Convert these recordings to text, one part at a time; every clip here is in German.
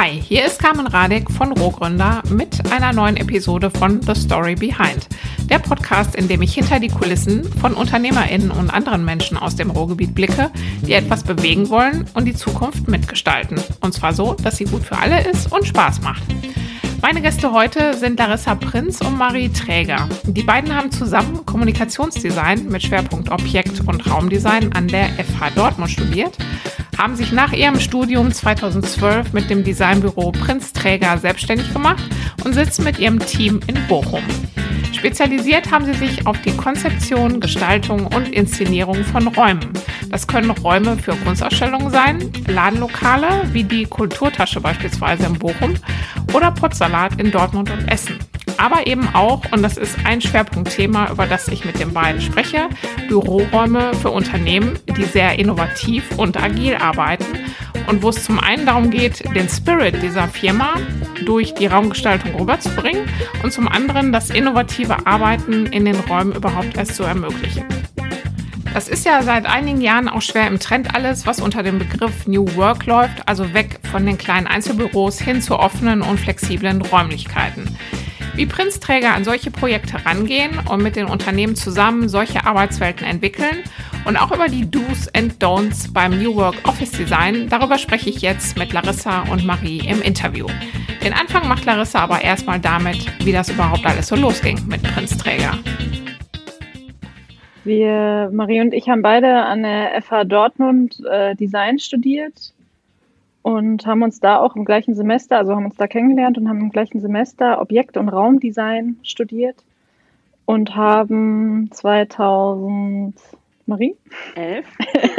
Hi, hier ist Carmen Radek von Rohgründer mit einer neuen Episode von The Story Behind. Der Podcast, in dem ich hinter die Kulissen von UnternehmerInnen und anderen Menschen aus dem Ruhrgebiet blicke, die etwas bewegen wollen und die Zukunft mitgestalten. Und zwar so, dass sie gut für alle ist und Spaß macht. Meine Gäste heute sind Larissa Prinz und Marie Träger. Die beiden haben zusammen Kommunikationsdesign mit Schwerpunkt Objekt- und Raumdesign an der FH Dortmund studiert, haben sich nach ihrem Studium 2012 mit dem Designbüro Prinz Träger selbstständig gemacht und sitzen mit ihrem Team in Bochum. Spezialisiert haben sie sich auf die Konzeption, Gestaltung und Inszenierung von Räumen. Das können Räume für Kunstausstellungen sein, Ladenlokale wie die Kulturtasche beispielsweise in Bochum oder Potsalat in Dortmund und Essen. Aber eben auch, und das ist ein Schwerpunktthema, über das ich mit den beiden spreche, Büroräume für Unternehmen, die sehr innovativ und agil arbeiten und wo es zum einen darum geht, den Spirit dieser Firma durch die Raumgestaltung rüberzubringen und zum anderen das innovative Arbeiten in den Räumen überhaupt erst zu ermöglichen. Das ist ja seit einigen Jahren auch schwer im Trend alles, was unter dem Begriff New Work läuft, also weg von den kleinen Einzelbüros hin zu offenen und flexiblen Räumlichkeiten. Wie Prinzträger an solche Projekte rangehen und mit den Unternehmen zusammen solche Arbeitswelten entwickeln und auch über die Do's and Don'ts beim New Work Office Design, darüber spreche ich jetzt mit Larissa und Marie im Interview. Den Anfang macht Larissa aber erstmal damit, wie das überhaupt alles so losging mit Prinzträger. Wir, Marie und ich haben beide an der FH Dortmund äh, Design studiert und haben uns da auch im gleichen Semester, also haben uns da kennengelernt und haben im gleichen Semester Objekt- und Raumdesign studiert und haben 2000 Marie? Elf.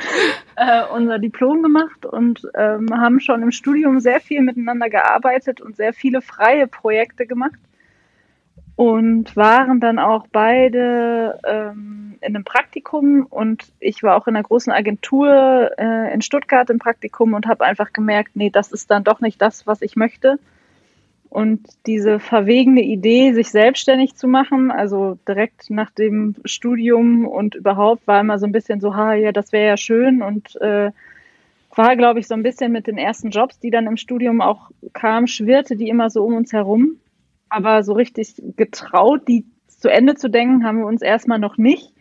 äh, unser Diplom gemacht und ähm, haben schon im Studium sehr viel miteinander gearbeitet und sehr viele freie Projekte gemacht und waren dann auch beide ähm, in einem Praktikum und ich war auch in einer großen Agentur äh, in Stuttgart im Praktikum und habe einfach gemerkt, nee, das ist dann doch nicht das, was ich möchte. Und diese verwegene Idee, sich selbstständig zu machen, also direkt nach dem Studium und überhaupt, war immer so ein bisschen so, ha, ja, das wäre ja schön und äh, war, glaube ich, so ein bisschen mit den ersten Jobs, die dann im Studium auch kamen, schwirrte die immer so um uns herum. Aber so richtig getraut, die zu Ende zu denken, haben wir uns erstmal noch nicht.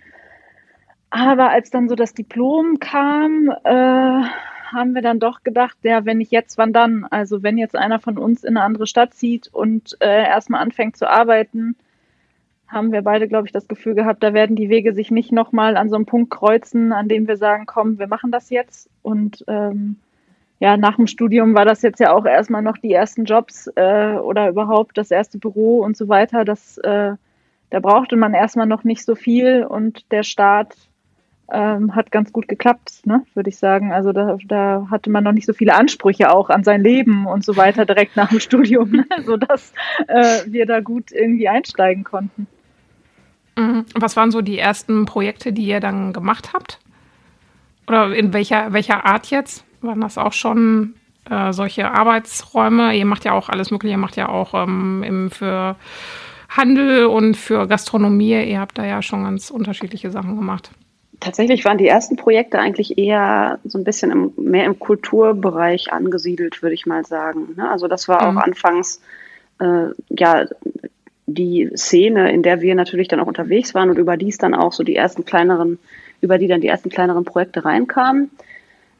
Aber als dann so das Diplom kam, äh, haben wir dann doch gedacht, ja, wenn nicht jetzt, wann dann? Also wenn jetzt einer von uns in eine andere Stadt zieht und äh, erstmal anfängt zu arbeiten, haben wir beide, glaube ich, das Gefühl gehabt, da werden die Wege sich nicht nochmal an so einem Punkt kreuzen, an dem wir sagen, komm, wir machen das jetzt. Und ähm, ja, nach dem Studium war das jetzt ja auch erstmal noch die ersten Jobs äh, oder überhaupt das erste Büro und so weiter. Das, äh, da brauchte man erstmal noch nicht so viel und der Start ähm, hat ganz gut geklappt, ne, würde ich sagen. Also da, da hatte man noch nicht so viele Ansprüche auch an sein Leben und so weiter direkt nach dem Studium, ne, sodass äh, wir da gut irgendwie einsteigen konnten. Mhm. Was waren so die ersten Projekte, die ihr dann gemacht habt? Oder in welcher, welcher Art jetzt? Waren das auch schon äh, solche Arbeitsräume? Ihr macht ja auch alles Mögliche, ihr macht ja auch ähm, für Handel und für Gastronomie. Ihr habt da ja schon ganz unterschiedliche Sachen gemacht. Tatsächlich waren die ersten Projekte eigentlich eher so ein bisschen im, mehr im Kulturbereich angesiedelt, würde ich mal sagen. Ne? Also das war auch mhm. anfangs äh, ja die Szene, in der wir natürlich dann auch unterwegs waren und über dies dann auch so die ersten kleineren, über die dann die ersten kleineren Projekte reinkamen.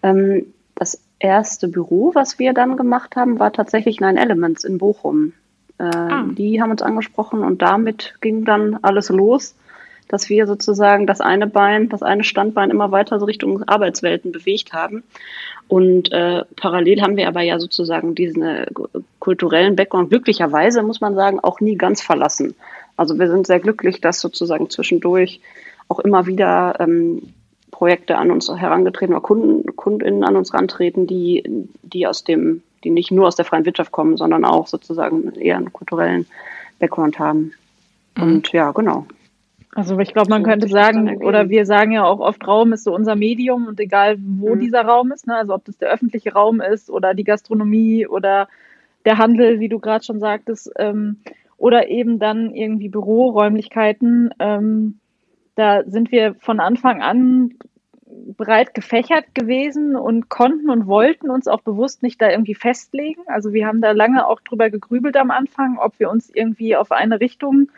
Ähm, das erste Büro, was wir dann gemacht haben, war tatsächlich Nine Elements in Bochum. Äh, ah. Die haben uns angesprochen und damit ging dann alles los, dass wir sozusagen das eine Bein, das eine Standbein immer weiter so Richtung Arbeitswelten bewegt haben. Und äh, parallel haben wir aber ja sozusagen diesen äh, kulturellen Background glücklicherweise, muss man sagen, auch nie ganz verlassen. Also wir sind sehr glücklich, dass sozusagen zwischendurch auch immer wieder ähm, Projekte an uns herangetreten oder Kunden, KundInnen an uns rantreten, die, die aus dem, die nicht nur aus der freien Wirtschaft kommen, sondern auch sozusagen eher einen kulturellen Background haben. Mhm. Und ja, genau. Also ich glaube, man könnte sagen, oder wir sagen ja auch oft, Raum ist so unser Medium und egal wo mhm. dieser Raum ist, ne, also ob das der öffentliche Raum ist oder die Gastronomie oder der Handel, wie du gerade schon sagtest, ähm, oder eben dann irgendwie Büroräumlichkeiten, ähm, da sind wir von Anfang an breit gefächert gewesen und konnten und wollten uns auch bewusst nicht da irgendwie festlegen. Also wir haben da lange auch drüber gegrübelt am Anfang, ob wir uns irgendwie auf eine Richtung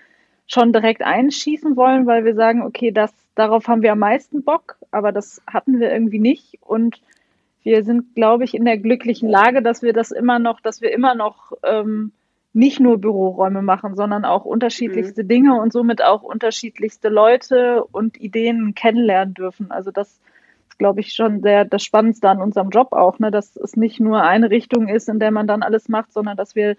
schon direkt einschießen wollen, weil wir sagen, okay, das, darauf haben wir am meisten Bock, aber das hatten wir irgendwie nicht. Und wir sind, glaube ich, in der glücklichen Lage, dass wir das immer noch, dass wir immer noch ähm, nicht nur Büroräume machen, sondern auch unterschiedlichste mhm. Dinge und somit auch unterschiedlichste Leute und Ideen kennenlernen dürfen. Also das ist, glaube ich, schon sehr das Spannendste an unserem Job auch, ne? dass es nicht nur eine Richtung ist, in der man dann alles macht, sondern dass wir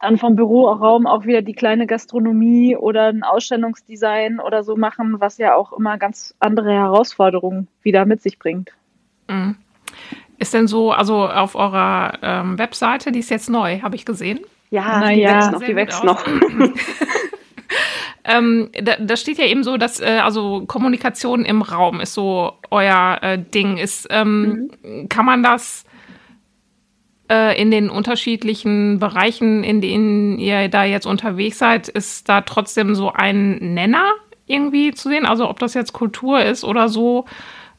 dann vom Büroraum auch wieder die kleine Gastronomie oder ein Ausstellungsdesign oder so machen, was ja auch immer ganz andere Herausforderungen wieder mit sich bringt. Mhm. Ist denn so, also auf eurer ähm, Webseite, die ist jetzt neu, habe ich gesehen, ja, Na die ja. wächst noch, die wächst noch. ähm, da, da, steht ja eben so, dass äh, also Kommunikation im Raum ist so euer äh, Ding. Ist, ähm, mhm. Kann man das äh, in den unterschiedlichen Bereichen, in denen ihr da jetzt unterwegs seid, ist da trotzdem so ein Nenner irgendwie zu sehen? Also ob das jetzt Kultur ist oder so,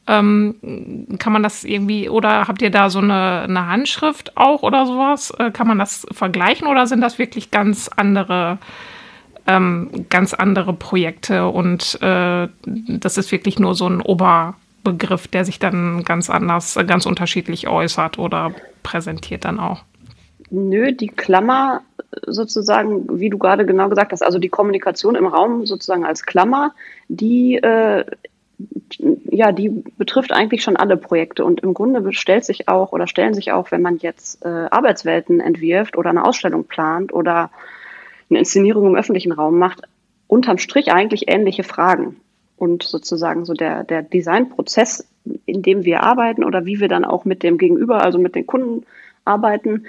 ähm, kann man das irgendwie, oder habt ihr da so eine, eine Handschrift auch oder sowas? Äh, kann man das vergleichen oder sind das wirklich ganz andere, ähm, ganz andere Projekte und äh, das ist wirklich nur so ein Oberbegriff, der sich dann ganz anders, ganz unterschiedlich äußert oder präsentiert dann auch? Nö, die Klammer sozusagen, wie du gerade genau gesagt hast, also die Kommunikation im Raum sozusagen als Klammer, die äh, ja, die betrifft eigentlich schon alle Projekte und im Grunde stellt sich auch oder stellen sich auch, wenn man jetzt äh, Arbeitswelten entwirft oder eine Ausstellung plant oder eine Inszenierung im öffentlichen Raum macht, unterm Strich eigentlich ähnliche Fragen. Und sozusagen so der, der Designprozess, in dem wir arbeiten oder wie wir dann auch mit dem Gegenüber, also mit den Kunden arbeiten,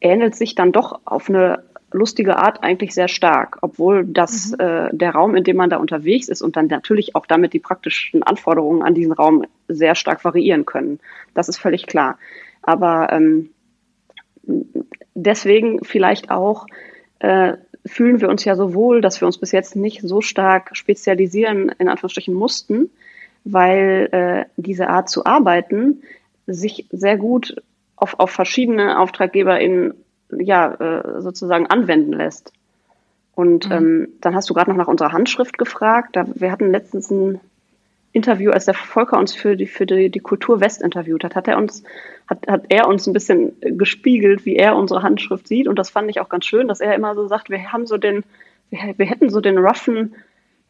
ähnelt sich dann doch auf eine lustige Art eigentlich sehr stark, obwohl das mhm. äh, der Raum, in dem man da unterwegs ist und dann natürlich auch damit die praktischen Anforderungen an diesen Raum sehr stark variieren können. Das ist völlig klar. Aber ähm, deswegen vielleicht auch äh, fühlen wir uns ja so wohl, dass wir uns bis jetzt nicht so stark spezialisieren, in Anführungsstrichen mussten, weil äh, diese Art zu arbeiten sich sehr gut auf, auf verschiedene AuftraggeberInnen ja, äh, sozusagen anwenden lässt. Und mhm. ähm, dann hast du gerade noch nach unserer Handschrift gefragt. Da, wir hatten letztens ein Interview, als der Volker uns für die, für die, die Kultur West interviewt hat, hat er uns, hat, hat er uns ein bisschen gespiegelt, wie er unsere Handschrift sieht. Und das fand ich auch ganz schön, dass er immer so sagt, wir haben so den, wir, wir hätten so den roughen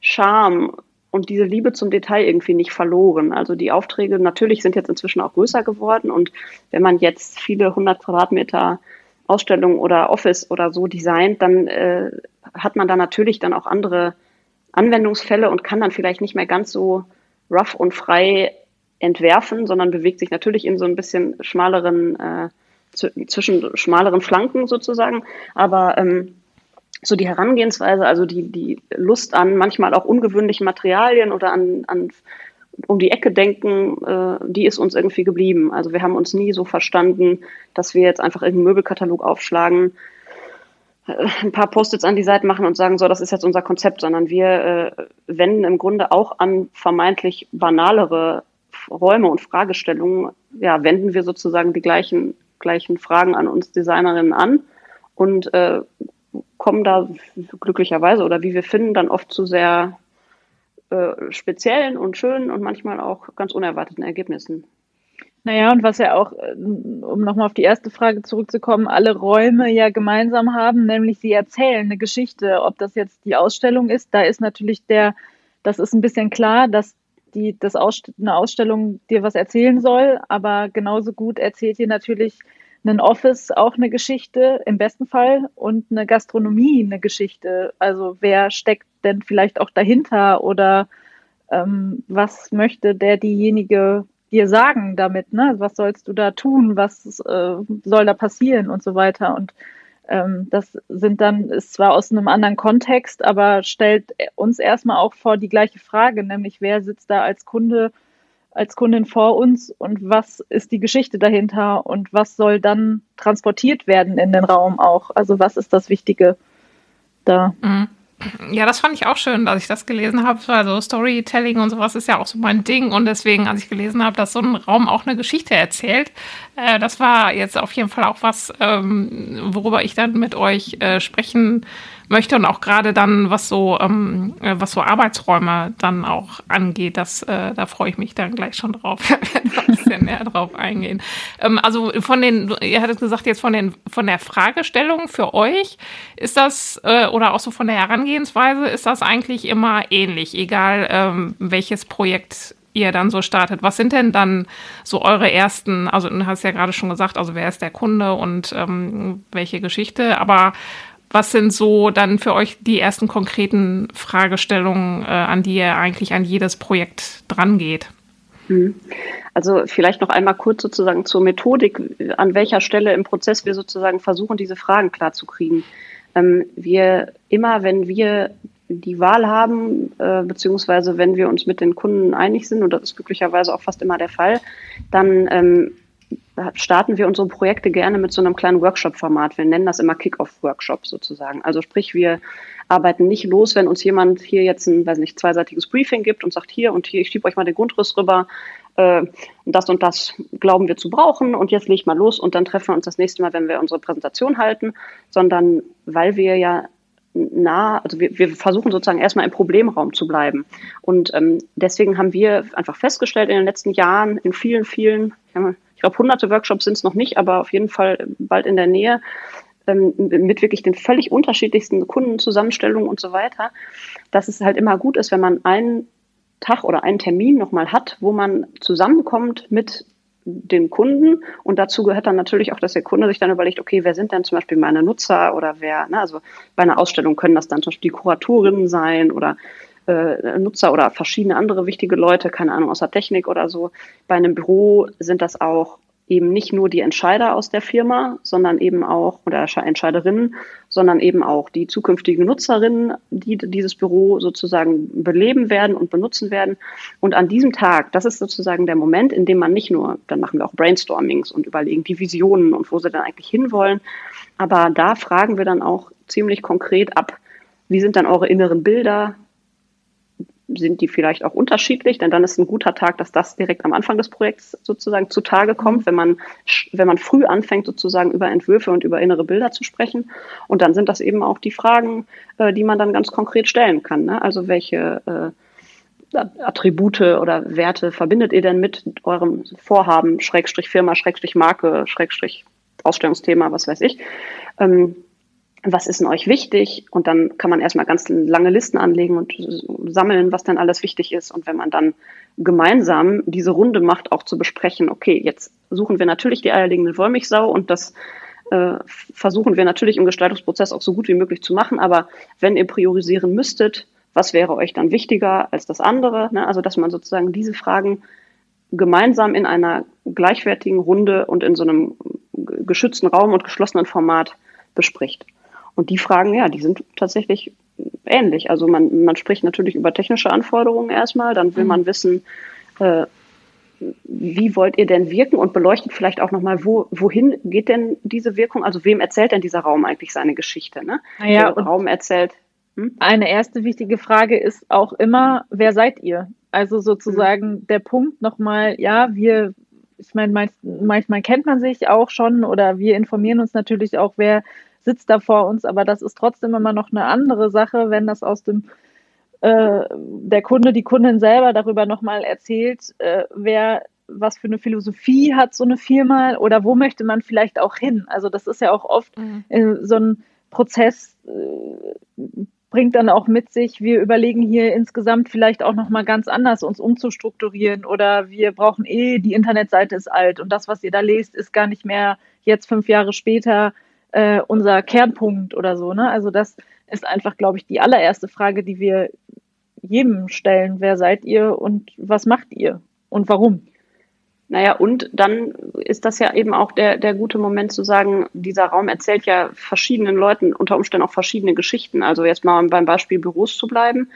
Charme und diese Liebe zum Detail irgendwie nicht verloren. Also die Aufträge natürlich sind jetzt inzwischen auch größer geworden und wenn man jetzt viele hundert Quadratmeter Ausstellung oder Office oder so designt, dann äh, hat man da natürlich dann auch andere Anwendungsfälle und kann dann vielleicht nicht mehr ganz so rough und frei entwerfen, sondern bewegt sich natürlich in so ein bisschen schmaleren, äh, zwischen schmaleren Flanken sozusagen. Aber ähm, so die Herangehensweise, also die, die Lust an manchmal auch ungewöhnlichen Materialien oder an, an um die Ecke denken, äh, die ist uns irgendwie geblieben. Also wir haben uns nie so verstanden, dass wir jetzt einfach irgendeinen Möbelkatalog aufschlagen, äh, ein paar Post-its an die Seite machen und sagen, so, das ist jetzt unser Konzept, sondern wir äh, wenden im Grunde auch an vermeintlich banalere Räume und Fragestellungen, ja, wenden wir sozusagen die gleichen, gleichen Fragen an uns Designerinnen an und äh, kommen da glücklicherweise oder wie wir finden, dann oft zu sehr äh, speziellen und schönen und manchmal auch ganz unerwarteten Ergebnissen. Naja, und was ja auch, äh, um nochmal auf die erste Frage zurückzukommen, alle Räume ja gemeinsam haben, nämlich sie erzählen eine Geschichte. Ob das jetzt die Ausstellung ist, da ist natürlich der, das ist ein bisschen klar, dass die, das Ausst eine Ausstellung dir was erzählen soll, aber genauso gut erzählt dir natürlich ein Office auch eine Geschichte, im besten Fall, und eine Gastronomie eine Geschichte. Also wer steckt denn vielleicht auch dahinter oder ähm, was möchte der diejenige dir sagen damit, ne? Was sollst du da tun? Was äh, soll da passieren und so weiter? Und ähm, das sind dann, ist zwar aus einem anderen Kontext, aber stellt uns erstmal auch vor die gleiche Frage, nämlich wer sitzt da als Kunde als Kundin vor uns und was ist die Geschichte dahinter und was soll dann transportiert werden in den Raum auch? Also was ist das Wichtige da? Mhm. Ja, das fand ich auch schön, dass ich das gelesen habe. Also Storytelling und sowas ist ja auch so mein Ding. Und deswegen, als ich gelesen habe, dass so ein Raum auch eine Geschichte erzählt, äh, das war jetzt auf jeden Fall auch was, ähm, worüber ich dann mit euch äh, sprechen möchte und auch gerade dann, was so, ähm, äh, was so Arbeitsräume dann auch angeht, das, äh, da freue ich mich dann gleich schon drauf. Ein bisschen näher drauf eingehen. Ähm, also von den, ihr hattet gesagt, jetzt von den, von der Fragestellung für euch, ist das, äh, oder auch so von der Herangehensweise, ist das eigentlich immer ähnlich, egal ähm, welches Projekt ihr dann so startet. Was sind denn dann so eure ersten, also du hast ja gerade schon gesagt, also wer ist der Kunde und ähm, welche Geschichte, aber was sind so dann für euch die ersten konkreten Fragestellungen, äh, an die ihr eigentlich an jedes Projekt drangeht? Hm. Also vielleicht noch einmal kurz sozusagen zur Methodik, an welcher Stelle im Prozess wir sozusagen versuchen, diese Fragen klarzukriegen. Ähm, wir immer, wenn wir die Wahl haben, äh, beziehungsweise wenn wir uns mit den Kunden einig sind, und das ist glücklicherweise auch fast immer der Fall, dann ähm, starten wir unsere Projekte gerne mit so einem kleinen Workshop-Format. Wir nennen das immer Kick-Off-Workshop sozusagen. Also sprich, wir arbeiten nicht los, wenn uns jemand hier jetzt ein, weiß nicht, zweiseitiges Briefing gibt und sagt, hier und hier, ich schiebe euch mal den Grundriss rüber, äh, das und das glauben wir zu brauchen und jetzt lege ich mal los und dann treffen wir uns das nächste Mal, wenn wir unsere Präsentation halten, sondern weil wir ja nah, also wir, wir versuchen sozusagen erstmal im Problemraum zu bleiben. Und ähm, deswegen haben wir einfach festgestellt in den letzten Jahren, in vielen, vielen, ich glaube, hunderte Workshops sind es noch nicht, aber auf jeden Fall bald in der Nähe, ähm, mit wirklich den völlig unterschiedlichsten Kundenzusammenstellungen und so weiter, dass es halt immer gut ist, wenn man einen Tag oder einen Termin nochmal hat, wo man zusammenkommt mit den Kunden. Und dazu gehört dann natürlich auch, dass der Kunde sich dann überlegt, okay, wer sind denn zum Beispiel meine Nutzer oder wer, ne, also bei einer Ausstellung können das dann zum Beispiel die Kuratorinnen sein oder äh, Nutzer oder verschiedene andere wichtige Leute, keine Ahnung, aus der Technik oder so. Bei einem Büro sind das auch eben nicht nur die Entscheider aus der Firma, sondern eben auch, oder Entscheiderinnen, sondern eben auch die zukünftigen Nutzerinnen, die dieses Büro sozusagen beleben werden und benutzen werden. Und an diesem Tag, das ist sozusagen der Moment, in dem man nicht nur, dann machen wir auch Brainstormings und überlegen die Visionen und wo sie dann eigentlich hinwollen, aber da fragen wir dann auch ziemlich konkret ab, wie sind dann eure inneren Bilder? Sind die vielleicht auch unterschiedlich, denn dann ist ein guter Tag, dass das direkt am Anfang des Projekts sozusagen zutage kommt, wenn man, wenn man früh anfängt, sozusagen über Entwürfe und über innere Bilder zu sprechen. Und dann sind das eben auch die Fragen, äh, die man dann ganz konkret stellen kann. Ne? Also welche äh, Attribute oder Werte verbindet ihr denn mit eurem Vorhaben, Schrägstrich Firma, Schrägstrich Marke, Schrägstrich Ausstellungsthema, was weiß ich. Ähm, was ist denn euch wichtig? Und dann kann man erstmal ganz lange Listen anlegen und sammeln, was denn alles wichtig ist. Und wenn man dann gemeinsam diese Runde macht, auch zu besprechen, okay, jetzt suchen wir natürlich die eierlegende Wollmilchsau und das äh, versuchen wir natürlich im Gestaltungsprozess auch so gut wie möglich zu machen. Aber wenn ihr priorisieren müsstet, was wäre euch dann wichtiger als das andere? Ne? Also, dass man sozusagen diese Fragen gemeinsam in einer gleichwertigen Runde und in so einem geschützten Raum und geschlossenen Format bespricht. Und die Fragen, ja, die sind tatsächlich ähnlich. Also man, man spricht natürlich über technische Anforderungen erstmal, dann will mhm. man wissen, äh, wie wollt ihr denn wirken und beleuchtet vielleicht auch nochmal, wo, wohin geht denn diese Wirkung? Also wem erzählt denn dieser Raum eigentlich seine Geschichte? Ne? Naja, Der Raum erzählt. Hm? Eine erste wichtige Frage ist auch immer, wer seid ihr? Also sozusagen mhm. der Punkt nochmal, ja, wir, ich meine, manchmal kennt man sich auch schon oder wir informieren uns natürlich auch, wer sitzt da vor uns, aber das ist trotzdem immer noch eine andere Sache, wenn das aus dem äh, der Kunde, die Kundin selber darüber nochmal erzählt, äh, wer was für eine Philosophie hat so eine Firma oder wo möchte man vielleicht auch hin. Also das ist ja auch oft mhm. äh, so ein Prozess äh, bringt dann auch mit sich, wir überlegen hier insgesamt vielleicht auch nochmal ganz anders uns umzustrukturieren oder wir brauchen eh, die Internetseite ist alt und das, was ihr da lest, ist gar nicht mehr jetzt fünf Jahre später äh, unser Kernpunkt oder so. Ne? Also das ist einfach, glaube ich, die allererste Frage, die wir jedem stellen. Wer seid ihr und was macht ihr und warum? Naja, und dann ist das ja eben auch der, der gute Moment zu sagen, dieser Raum erzählt ja verschiedenen Leuten unter Umständen auch verschiedene Geschichten. Also jetzt mal beim Beispiel Büros zu bleiben.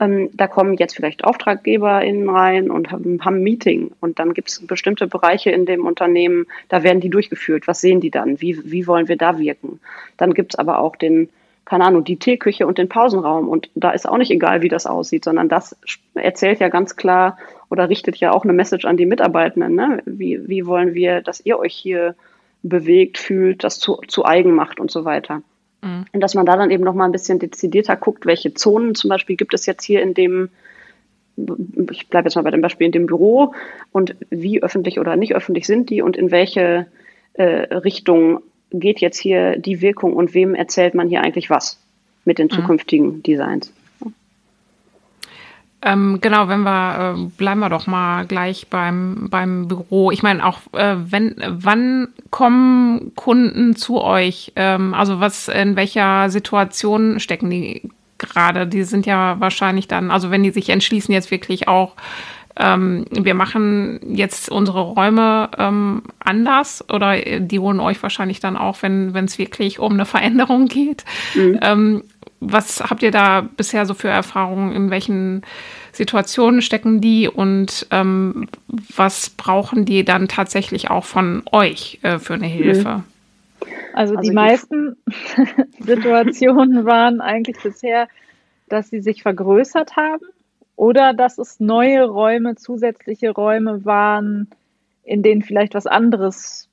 Ähm, da kommen jetzt vielleicht AuftraggeberInnen rein und haben, haben ein Meeting und dann gibt es bestimmte Bereiche in dem Unternehmen, da werden die durchgeführt. Was sehen die dann? Wie, wie wollen wir da wirken? Dann gibt es aber auch den keine Ahnung, die Teeküche und den Pausenraum. Und da ist auch nicht egal, wie das aussieht, sondern das erzählt ja ganz klar oder richtet ja auch eine Message an die Mitarbeitenden. Ne? Wie, wie wollen wir, dass ihr euch hier bewegt, fühlt, das zu, zu eigen macht und so weiter. Mhm. Und dass man da dann eben nochmal ein bisschen dezidierter guckt, welche Zonen zum Beispiel gibt es jetzt hier in dem, ich bleibe jetzt mal bei dem Beispiel in dem Büro und wie öffentlich oder nicht öffentlich sind die und in welche äh, Richtung geht jetzt hier die Wirkung und wem erzählt man hier eigentlich was mit den mhm. zukünftigen Designs. Ähm, genau, wenn wir äh, bleiben wir doch mal gleich beim beim Büro. Ich meine auch, äh, wenn wann kommen Kunden zu euch? Ähm, also was in welcher Situation stecken die gerade? Die sind ja wahrscheinlich dann, also wenn die sich entschließen jetzt wirklich auch ähm, wir machen jetzt unsere Räume ähm, anders oder die holen euch wahrscheinlich dann auch, wenn es wirklich um eine Veränderung geht. Mhm. Was habt ihr da bisher so für Erfahrungen? In welchen Situationen stecken die und ähm, was brauchen die dann tatsächlich auch von euch äh, für eine Hilfe? Also, also die meisten Situationen waren eigentlich bisher, dass sie sich vergrößert haben oder dass es neue Räume, zusätzliche Räume waren, in denen vielleicht was anderes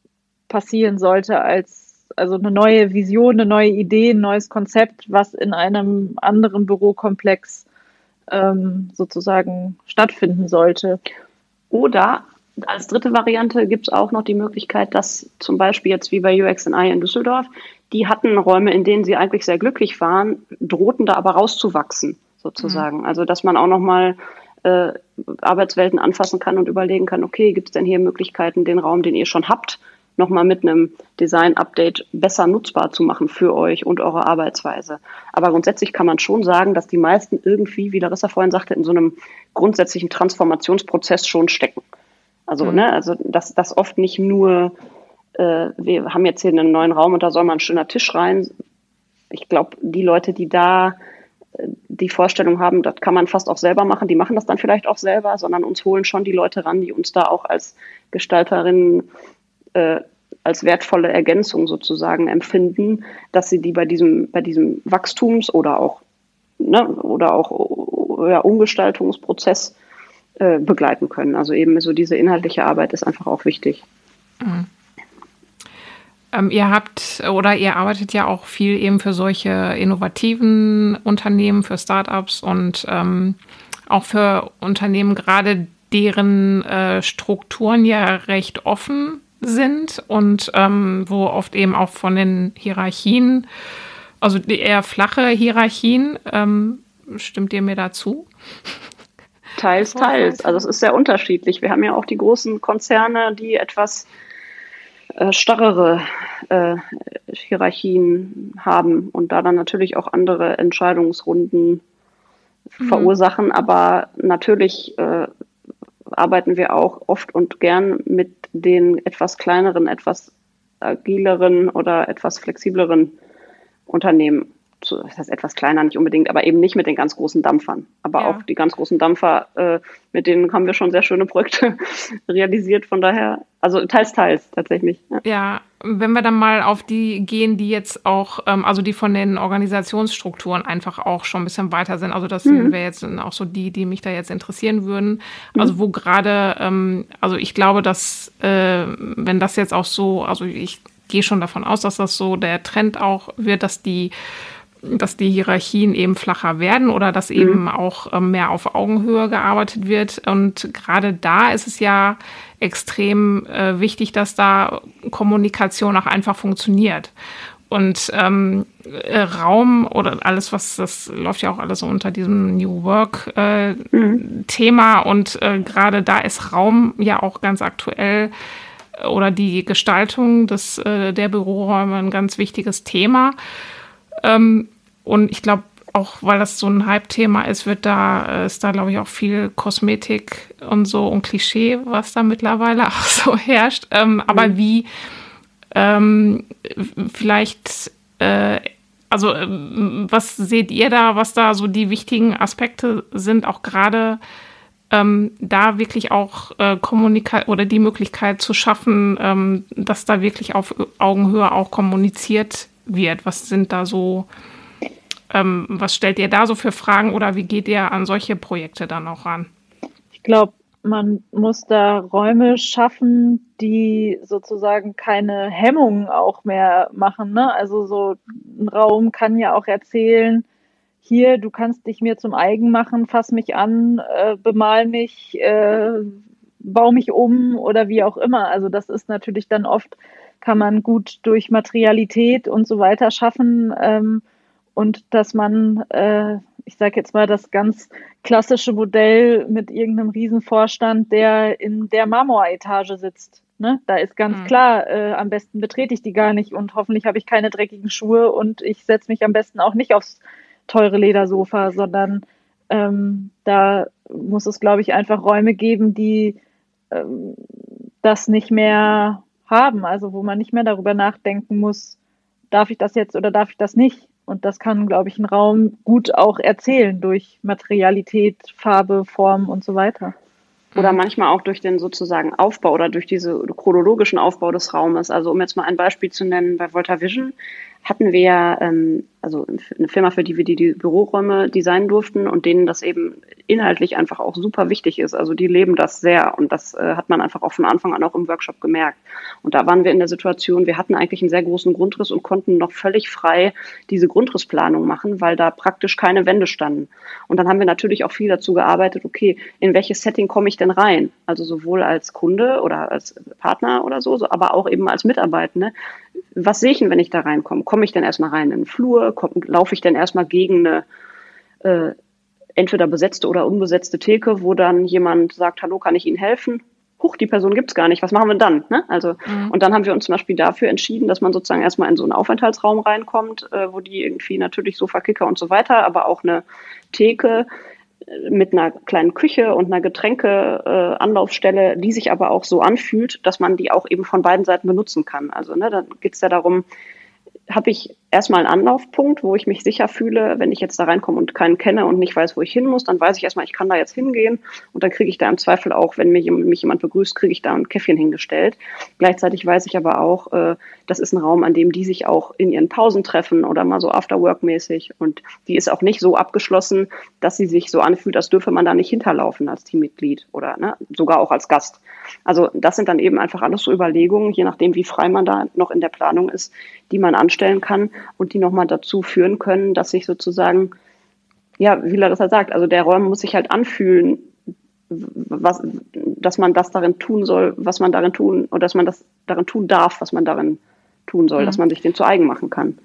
passieren sollte als also eine neue Vision, eine neue Idee, ein neues Konzept, was in einem anderen Bürokomplex ähm, sozusagen stattfinden sollte. Oder als dritte Variante gibt es auch noch die Möglichkeit, dass zum Beispiel jetzt wie bei UXI in Düsseldorf, die hatten Räume, in denen sie eigentlich sehr glücklich waren, drohten da aber rauszuwachsen, sozusagen. Mhm. Also dass man auch nochmal äh, Arbeitswelten anfassen kann und überlegen kann, okay, gibt es denn hier Möglichkeiten, den Raum, den ihr schon habt, nochmal mit einem Design-Update besser nutzbar zu machen für euch und eure Arbeitsweise. Aber grundsätzlich kann man schon sagen, dass die meisten irgendwie, wie Larissa vorhin sagte, in so einem grundsätzlichen Transformationsprozess schon stecken. Also, mhm. ne, also dass das oft nicht nur, äh, wir haben jetzt hier einen neuen Raum und da soll mal ein schöner Tisch rein. Ich glaube, die Leute, die da äh, die Vorstellung haben, das kann man fast auch selber machen, die machen das dann vielleicht auch selber, sondern uns holen schon die Leute ran, die uns da auch als Gestalterinnen äh, als wertvolle Ergänzung sozusagen empfinden, dass sie die bei diesem, bei diesem Wachstums- oder auch, ne, oder auch ja, Umgestaltungsprozess äh, begleiten können. Also eben so diese inhaltliche Arbeit ist einfach auch wichtig. Mhm. Ähm, ihr habt oder ihr arbeitet ja auch viel eben für solche innovativen Unternehmen, für Startups und ähm, auch für Unternehmen gerade, deren äh, Strukturen ja recht offen sind und ähm, wo oft eben auch von den Hierarchien, also die eher flache Hierarchien, ähm, stimmt ihr mir dazu? Teils, teils. Also es ist sehr unterschiedlich. Wir haben ja auch die großen Konzerne, die etwas äh, starrere äh, Hierarchien haben und da dann natürlich auch andere Entscheidungsrunden mhm. verursachen. Aber natürlich äh, arbeiten wir auch oft und gern mit den etwas kleineren, etwas agileren oder etwas flexibleren Unternehmen. Das heißt etwas kleiner, nicht unbedingt, aber eben nicht mit den ganz großen Dampfern. Aber ja. auch die ganz großen Dampfer, äh, mit denen haben wir schon sehr schöne Projekte realisiert. Von daher, also teils, teils tatsächlich. Ja. ja wenn wir dann mal auf die gehen, die jetzt auch, ähm, also die von den Organisationsstrukturen einfach auch schon ein bisschen weiter sind. Also das mhm. wäre jetzt auch so die, die mich da jetzt interessieren würden. Mhm. Also wo gerade, ähm, also ich glaube, dass äh, wenn das jetzt auch so, also ich gehe schon davon aus, dass das so der Trend auch wird, dass die dass die Hierarchien eben flacher werden oder dass mhm. eben auch ähm, mehr auf Augenhöhe gearbeitet wird. Und gerade da ist es ja extrem äh, wichtig, dass da Kommunikation auch einfach funktioniert. Und ähm, äh, Raum oder alles, was das läuft ja auch alles so unter diesem New Work äh, mhm. Und äh, gerade da ist Raum ja auch ganz aktuell äh, oder die Gestaltung des, äh, der Büroräume ein ganz wichtiges Thema. Ähm, und ich glaube, auch weil das so ein Hype-Thema ist, wird da, äh, ist da, glaube ich, auch viel Kosmetik und so und Klischee, was da mittlerweile auch so herrscht. Ähm, mhm. Aber wie ähm, vielleicht, äh, also äh, was seht ihr da, was da so die wichtigen Aspekte sind, auch gerade ähm, da wirklich auch äh, Kommunikation oder die Möglichkeit zu schaffen, ähm, dass da wirklich auf Augenhöhe auch kommuniziert wird? Was sind da so ähm, was stellt ihr da so für Fragen oder wie geht ihr an solche Projekte dann auch ran? Ich glaube, man muss da Räume schaffen, die sozusagen keine Hemmungen auch mehr machen. Ne? Also so ein Raum kann ja auch erzählen, hier, du kannst dich mir zum Eigen machen, fass mich an, äh, bemal mich, äh, bau mich um oder wie auch immer. Also das ist natürlich dann oft, kann man gut durch Materialität und so weiter schaffen ähm, und dass man, äh, ich sage jetzt mal, das ganz klassische Modell mit irgendeinem Riesenvorstand, der in der Marmoretage sitzt. Ne? Da ist ganz mhm. klar, äh, am besten betrete ich die gar nicht und hoffentlich habe ich keine dreckigen Schuhe und ich setze mich am besten auch nicht aufs teure Ledersofa, sondern ähm, da muss es, glaube ich, einfach Räume geben, die ähm, das nicht mehr haben, also wo man nicht mehr darüber nachdenken muss, darf ich das jetzt oder darf ich das nicht. Und das kann, glaube ich, ein Raum gut auch erzählen durch Materialität, Farbe, Form und so weiter. Oder manchmal auch durch den sozusagen Aufbau oder durch diesen chronologischen Aufbau des Raumes. Also um jetzt mal ein Beispiel zu nennen, bei Volta Vision hatten wir ähm, also eine Firma, für die wir die, die Büroräume designen durften und denen das eben inhaltlich einfach auch super wichtig ist. Also die leben das sehr und das äh, hat man einfach auch von Anfang an auch im Workshop gemerkt. Und da waren wir in der Situation, wir hatten eigentlich einen sehr großen Grundriss und konnten noch völlig frei diese Grundrissplanung machen, weil da praktisch keine Wände standen. Und dann haben wir natürlich auch viel dazu gearbeitet, okay, in welches Setting komme ich denn rein? Also sowohl als Kunde oder als Partner oder so, so aber auch eben als Mitarbeitende. Was sehe ich denn, wenn ich da reinkomme? Komme ich denn erstmal rein in den Flur? laufe ich dann erstmal gegen eine äh, entweder besetzte oder unbesetzte Theke, wo dann jemand sagt, hallo, kann ich Ihnen helfen? Huch, die Person gibt's gar nicht, was machen wir dann? Ne? Also, mhm. und dann haben wir uns zum Beispiel dafür entschieden, dass man sozusagen erstmal in so einen Aufenthaltsraum reinkommt, äh, wo die irgendwie natürlich Sofa-Kicker und so weiter, aber auch eine Theke mit einer kleinen Küche und einer Getränke-Anlaufstelle, äh, die sich aber auch so anfühlt, dass man die auch eben von beiden Seiten benutzen kann. Also ne, dann geht's ja darum, habe ich erstmal einen Anlaufpunkt, wo ich mich sicher fühle, wenn ich jetzt da reinkomme und keinen kenne und nicht weiß, wo ich hin muss, dann weiß ich erstmal, ich kann da jetzt hingehen und dann kriege ich da im Zweifel auch, wenn mich, mich jemand begrüßt, kriege ich da ein Käffchen hingestellt. Gleichzeitig weiß ich aber auch, äh, das ist ein Raum, an dem die sich auch in ihren Pausen treffen oder mal so After-Work-mäßig und die ist auch nicht so abgeschlossen, dass sie sich so anfühlt, als dürfe man da nicht hinterlaufen als Teammitglied oder ne, sogar auch als Gast. Also das sind dann eben einfach alles so Überlegungen, je nachdem, wie frei man da noch in der Planung ist, die man anstellen kann und die nochmal dazu führen können, dass sich sozusagen, ja, wie Larissa sagt, also der Raum muss sich halt anfühlen, was, dass man das darin tun soll, was man darin tun, oder dass man das darin tun darf, was man darin tun soll, mhm. dass man sich den zu eigen machen kann.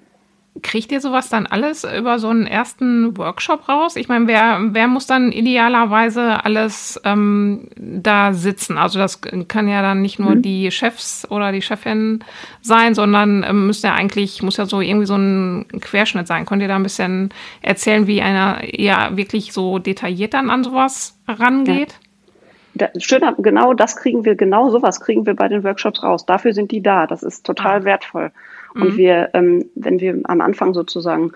Kriegt ihr sowas dann alles über so einen ersten Workshop raus? Ich meine, wer, wer muss dann idealerweise alles ähm, da sitzen? Also das kann ja dann nicht nur mhm. die Chefs oder die Chefin sein, sondern ähm, müsste ja eigentlich, muss ja so irgendwie so ein Querschnitt sein. Könnt ihr da ein bisschen erzählen, wie einer ja wirklich so detailliert dann an sowas rangeht? Ja. Da, schön, genau das kriegen wir, genau sowas kriegen wir bei den Workshops raus. Dafür sind die da. Das ist total ah. wertvoll. Und mhm. wir, ähm, wenn wir am Anfang sozusagen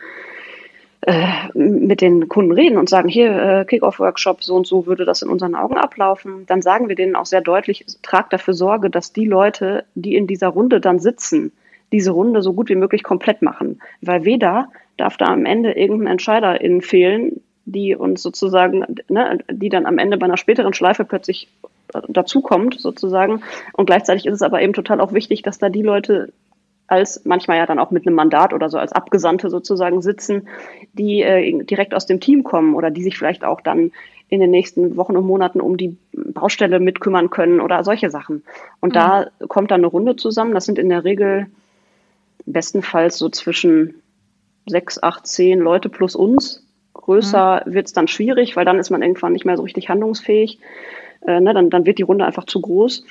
äh, mit den Kunden reden und sagen, hier, äh, Kick-Off-Workshop, so und so würde das in unseren Augen ablaufen, dann sagen wir denen auch sehr deutlich, tragt dafür Sorge, dass die Leute, die in dieser Runde dann sitzen, diese Runde so gut wie möglich komplett machen. Weil weder darf da am Ende irgendein Entscheiderin fehlen, die uns sozusagen, ne, die dann am Ende bei einer späteren Schleife plötzlich dazukommt sozusagen. Und gleichzeitig ist es aber eben total auch wichtig, dass da die Leute als manchmal ja dann auch mit einem Mandat oder so als Abgesandte sozusagen sitzen, die äh, direkt aus dem Team kommen oder die sich vielleicht auch dann in den nächsten Wochen und Monaten um die Baustelle mitkümmern können oder solche Sachen. Und mhm. da kommt dann eine Runde zusammen. Das sind in der Regel bestenfalls so zwischen sechs, acht, zehn Leute plus uns. Größer mhm. wird es dann schwierig, weil dann ist man irgendwann nicht mehr so richtig handlungsfähig. Äh, ne, dann, dann wird die Runde einfach zu groß.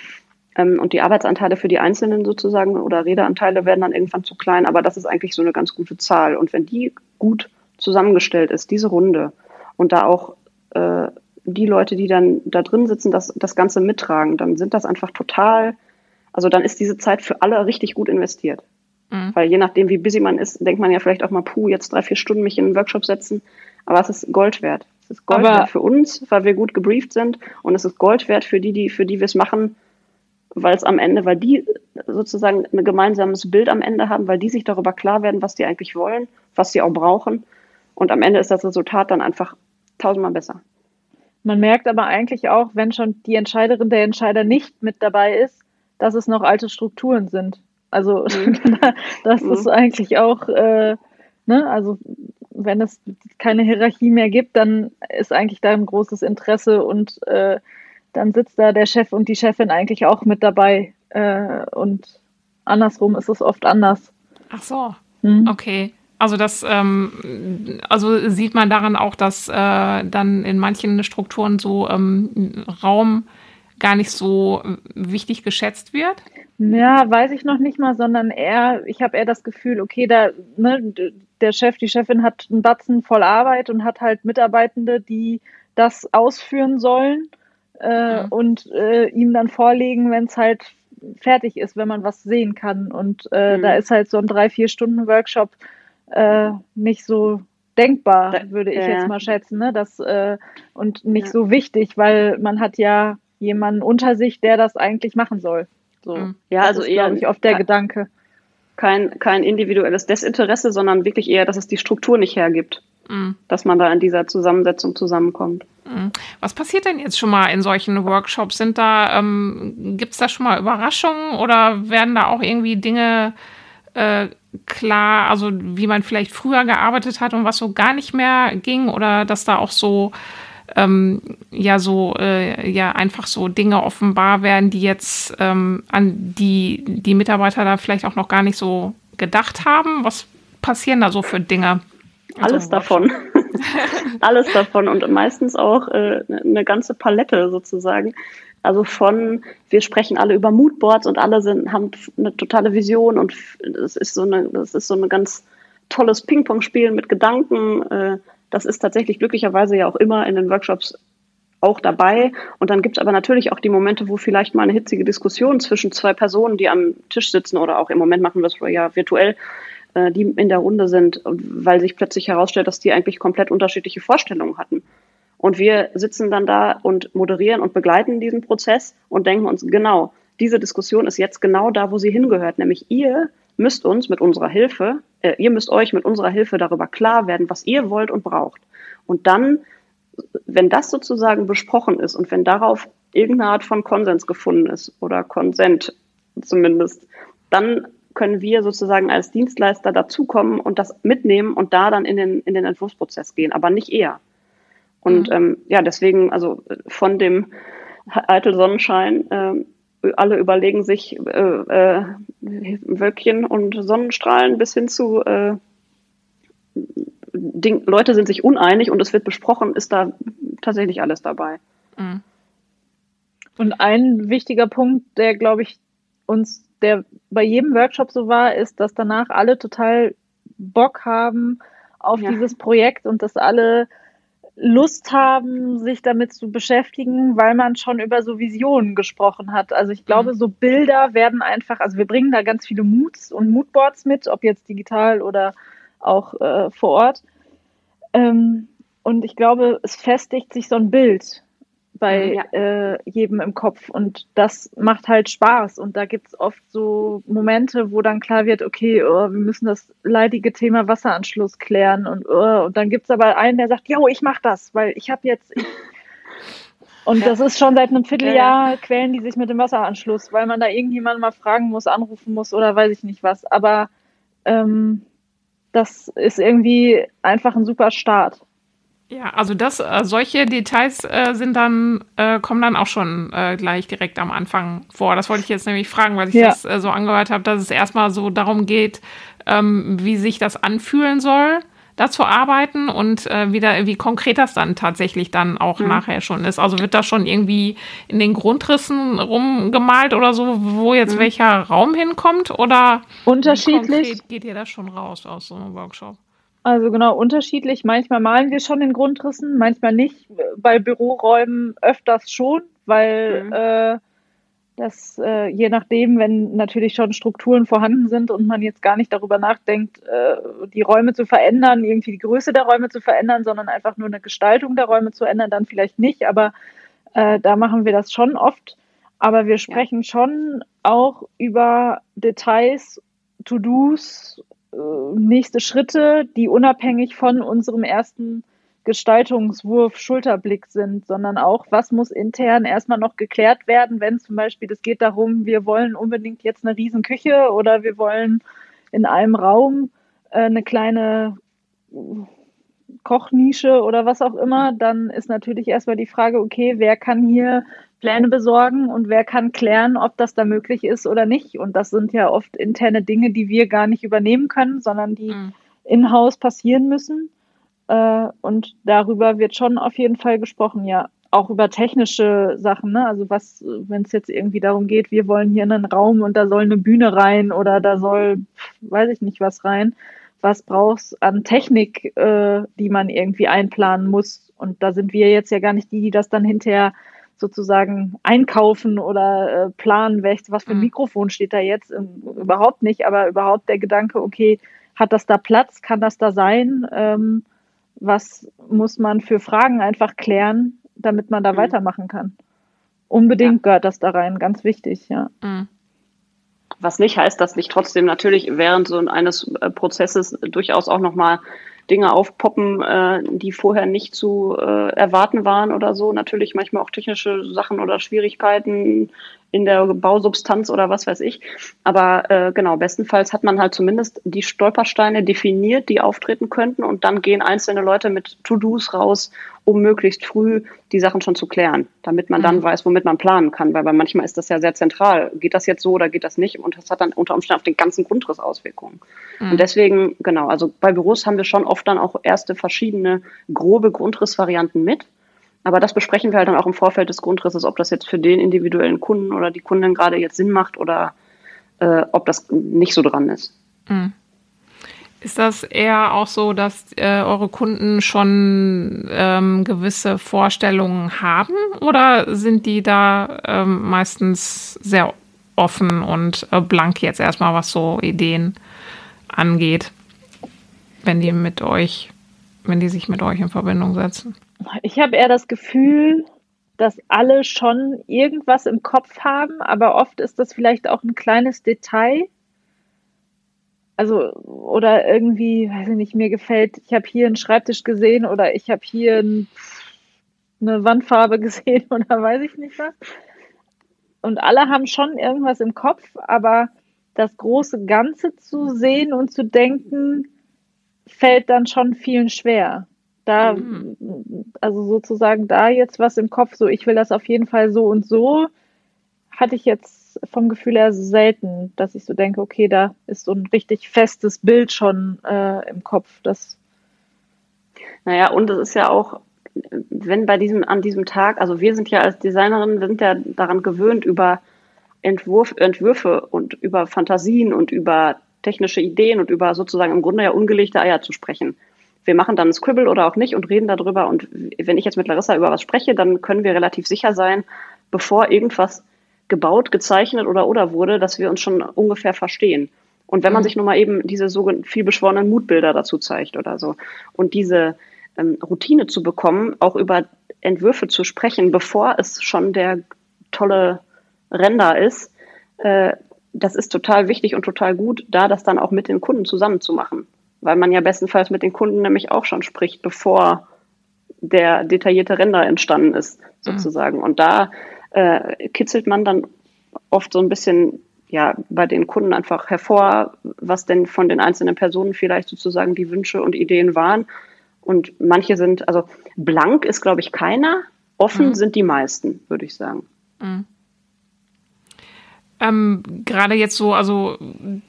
Ähm, und die Arbeitsanteile für die Einzelnen sozusagen oder Redeanteile werden dann irgendwann zu klein, aber das ist eigentlich so eine ganz gute Zahl. Und wenn die gut zusammengestellt ist, diese Runde, und da auch äh, die Leute, die dann da drin sitzen, das, das Ganze mittragen, dann sind das einfach total, also dann ist diese Zeit für alle richtig gut investiert. Mhm. Weil je nachdem, wie busy man ist, denkt man ja vielleicht auch mal, puh, jetzt drei, vier Stunden mich in einen Workshop setzen, aber es ist Gold wert. Es ist Gold aber wert für uns, weil wir gut gebrieft sind und es ist Gold wert für die, die, für die wir es machen, weil es am Ende, weil die sozusagen ein gemeinsames Bild am Ende haben, weil die sich darüber klar werden, was die eigentlich wollen, was sie auch brauchen. Und am Ende ist das Resultat dann einfach tausendmal besser. Man merkt aber eigentlich auch, wenn schon die Entscheiderin der Entscheider nicht mit dabei ist, dass es noch alte Strukturen sind. Also mhm. das mhm. ist eigentlich auch, äh, ne, also wenn es keine Hierarchie mehr gibt, dann ist eigentlich da ein großes Interesse und äh, dann sitzt da der Chef und die Chefin eigentlich auch mit dabei. Äh, und andersrum ist es oft anders. Ach so, hm? okay. Also das, ähm, also sieht man daran auch, dass äh, dann in manchen Strukturen so ähm, Raum gar nicht so wichtig geschätzt wird? Ja, weiß ich noch nicht mal, sondern eher, ich habe eher das Gefühl, okay, da, ne, der Chef, die Chefin hat einen Batzen voll Arbeit und hat halt Mitarbeitende, die das ausführen sollen äh, mhm. und äh, ihm dann vorlegen, wenn es halt fertig ist, wenn man was sehen kann. Und äh, mhm. da ist halt so ein drei, vier Stunden Workshop äh, nicht so denkbar, würde ich ja. jetzt mal schätzen, ne? Das, äh, und nicht ja. so wichtig, weil man hat ja jemanden unter sich, der das eigentlich machen soll. So. Mhm. Ja, das also ist, eher, ich, oft der Gedanke. Kein, kein individuelles Desinteresse, sondern wirklich eher, dass es die Struktur nicht hergibt. Mhm. Dass man da in dieser Zusammensetzung zusammenkommt. Mhm. Was passiert denn jetzt schon mal in solchen Workshops? Sind da, ähm, gibt es da schon mal Überraschungen oder werden da auch irgendwie Dinge äh, klar, also wie man vielleicht früher gearbeitet hat und was so gar nicht mehr ging oder dass da auch so ähm, ja so äh, ja einfach so Dinge offenbar werden, die jetzt ähm, an die die Mitarbeiter da vielleicht auch noch gar nicht so gedacht haben. Was passieren da so für Dinge? Alles davon. Alles davon und meistens auch äh, eine ganze Palette sozusagen. Also von, wir sprechen alle über Moodboards und alle sind, haben eine totale Vision und es ist so eine, das ist so ein ganz tolles Ping-Pong-Spiel mit Gedanken. Äh, das ist tatsächlich glücklicherweise ja auch immer in den Workshops auch dabei. Und dann gibt es aber natürlich auch die Momente, wo vielleicht mal eine hitzige Diskussion zwischen zwei Personen, die am Tisch sitzen oder auch im Moment machen wir es ja virtuell, äh, die in der Runde sind, weil sich plötzlich herausstellt, dass die eigentlich komplett unterschiedliche Vorstellungen hatten. Und wir sitzen dann da und moderieren und begleiten diesen Prozess und denken uns, genau, diese Diskussion ist jetzt genau da, wo sie hingehört. Nämlich ihr müsst uns mit unserer Hilfe, äh, ihr müsst euch mit unserer Hilfe darüber klar werden, was ihr wollt und braucht. Und dann, wenn das sozusagen besprochen ist und wenn darauf irgendeine Art von Konsens gefunden ist oder Konsent zumindest, dann können wir sozusagen als Dienstleister dazukommen und das mitnehmen und da dann in den, in den Entwurfsprozess gehen, aber nicht eher. Und mhm. ähm, ja, deswegen, also von dem Eitel Sonnenschein, äh, alle überlegen sich äh, äh, Wölkchen und Sonnenstrahlen bis hin zu äh, Ding, Leute sind sich uneinig und es wird besprochen, ist da tatsächlich alles dabei. Mhm. Und ein wichtiger Punkt, der, glaube ich, uns, der bei jedem Workshop so war, ist, dass danach alle total Bock haben auf ja. dieses Projekt und dass alle Lust haben, sich damit zu beschäftigen, weil man schon über so Visionen gesprochen hat. Also ich glaube, mhm. so Bilder werden einfach, also wir bringen da ganz viele Moods und Moodboards mit, ob jetzt digital oder auch äh, vor Ort. Ähm, und ich glaube, es festigt sich so ein Bild bei ja. äh, jedem im Kopf. Und das macht halt Spaß. Und da gibt es oft so Momente, wo dann klar wird, okay, oh, wir müssen das leidige Thema Wasseranschluss klären. Und, oh, und dann gibt es aber einen, der sagt, jo, ich mach das, weil ich habe jetzt. und ja. das ist schon seit einem Vierteljahr ja. quälen die sich mit dem Wasseranschluss, weil man da irgendjemanden mal fragen muss, anrufen muss oder weiß ich nicht was. Aber ähm, das ist irgendwie einfach ein super Start. Ja, also das, äh, solche Details äh, sind dann, äh, kommen dann auch schon äh, gleich direkt am Anfang vor. Das wollte ich jetzt nämlich fragen, weil ich ja. das äh, so angehört habe, dass es erstmal so darum geht, ähm, wie sich das anfühlen soll, da zu arbeiten und äh, wie, da, wie konkret das dann tatsächlich dann auch mhm. nachher schon ist. Also wird das schon irgendwie in den Grundrissen rumgemalt oder so, wo jetzt mhm. welcher Raum hinkommt oder unterschiedlich geht ihr das schon raus aus so einem Workshop? Also genau unterschiedlich. Manchmal malen wir schon in Grundrissen, manchmal nicht. Bei Büroräumen öfters schon, weil mhm. äh, das äh, je nachdem, wenn natürlich schon Strukturen vorhanden sind und man jetzt gar nicht darüber nachdenkt, äh, die Räume zu verändern, irgendwie die Größe der Räume zu verändern, sondern einfach nur eine Gestaltung der Räume zu ändern, dann vielleicht nicht. Aber äh, da machen wir das schon oft. Aber wir sprechen ja. schon auch über Details, To-Dos, nächste Schritte, die unabhängig von unserem ersten Gestaltungswurf, Schulterblick sind, sondern auch, was muss intern erstmal noch geklärt werden, wenn zum Beispiel es geht darum, wir wollen unbedingt jetzt eine Riesenküche oder wir wollen in einem Raum äh, eine kleine Kochnische oder was auch immer, dann ist natürlich erstmal die Frage, okay, wer kann hier Pläne besorgen und wer kann klären, ob das da möglich ist oder nicht. Und das sind ja oft interne Dinge, die wir gar nicht übernehmen können, sondern die mhm. in-house passieren müssen. Äh, und darüber wird schon auf jeden Fall gesprochen, ja. Auch über technische Sachen, ne? Also was, wenn es jetzt irgendwie darum geht, wir wollen hier einen Raum und da soll eine Bühne rein oder da soll, weiß ich nicht was rein. Was brauchst an Technik, äh, die man irgendwie einplanen muss? Und da sind wir jetzt ja gar nicht die, die das dann hinterher sozusagen einkaufen oder äh, planen, welches, was für ein mhm. Mikrofon steht da jetzt. Ähm, überhaupt nicht, aber überhaupt der Gedanke, okay, hat das da Platz, kann das da sein? Ähm, was muss man für Fragen einfach klären, damit man da mhm. weitermachen kann. Unbedingt ja. gehört das da rein, ganz wichtig, ja. Mhm. Was nicht heißt, dass nicht trotzdem natürlich während so eines äh, Prozesses durchaus auch nochmal Dinge aufpoppen, äh, die vorher nicht zu äh, erwarten waren oder so. Natürlich manchmal auch technische Sachen oder Schwierigkeiten in der Bausubstanz oder was weiß ich. Aber äh, genau, bestenfalls hat man halt zumindest die Stolpersteine definiert, die auftreten könnten und dann gehen einzelne Leute mit To-Dos raus, um möglichst früh die Sachen schon zu klären, damit man dann mhm. weiß, womit man planen kann, weil, weil manchmal ist das ja sehr zentral. Geht das jetzt so oder geht das nicht? Und das hat dann unter Umständen auf den ganzen Grundriss Auswirkungen. Mhm. Und deswegen, genau, also bei Büros haben wir schon oft dann auch erste verschiedene grobe Grundrissvarianten mit aber das besprechen wir halt dann auch im Vorfeld des Grundrisses, ob das jetzt für den individuellen Kunden oder die Kundin gerade jetzt Sinn macht oder äh, ob das nicht so dran ist. Mhm. Ist das eher auch so, dass äh, eure Kunden schon ähm, gewisse Vorstellungen haben oder sind die da ähm, meistens sehr offen und äh, blank jetzt erstmal, was so Ideen angeht, wenn die mit euch, wenn die sich mit euch in Verbindung setzen? Ich habe eher das Gefühl, dass alle schon irgendwas im Kopf haben, aber oft ist das vielleicht auch ein kleines Detail. Also, oder irgendwie, weiß ich nicht, mir gefällt, ich habe hier einen Schreibtisch gesehen oder ich habe hier ein, eine Wandfarbe gesehen oder weiß ich nicht was. Und alle haben schon irgendwas im Kopf, aber das große Ganze zu sehen und zu denken, fällt dann schon vielen schwer da, mhm. also sozusagen da jetzt was im Kopf, so ich will das auf jeden Fall so und so, hatte ich jetzt vom Gefühl her selten, dass ich so denke, okay, da ist so ein richtig festes Bild schon äh, im Kopf. Das naja, und es ist ja auch, wenn bei diesem, an diesem Tag, also wir sind ja als Designerin, sind ja daran gewöhnt, über Entwurf, Entwürfe und über Fantasien und über technische Ideen und über sozusagen im Grunde ja ungelegte Eier zu sprechen wir machen dann ein Scribble oder auch nicht und reden darüber. Und wenn ich jetzt mit Larissa über was spreche, dann können wir relativ sicher sein, bevor irgendwas gebaut, gezeichnet oder oder wurde, dass wir uns schon ungefähr verstehen. Und wenn man mhm. sich nun mal eben diese so viel beschworenen Mutbilder dazu zeigt oder so und diese ähm, Routine zu bekommen, auch über Entwürfe zu sprechen, bevor es schon der tolle Render ist, äh, das ist total wichtig und total gut, da das dann auch mit den Kunden zusammen zu machen weil man ja bestenfalls mit den Kunden nämlich auch schon spricht, bevor der detaillierte Render entstanden ist, mhm. sozusagen. Mhm. Und da äh, kitzelt man dann oft so ein bisschen ja bei den Kunden einfach hervor, was denn von den einzelnen Personen vielleicht sozusagen die Wünsche und Ideen waren. Und manche sind, also blank ist, glaube ich, keiner, offen mhm. sind die meisten, würde ich sagen. Mhm. Ähm, Gerade jetzt so, also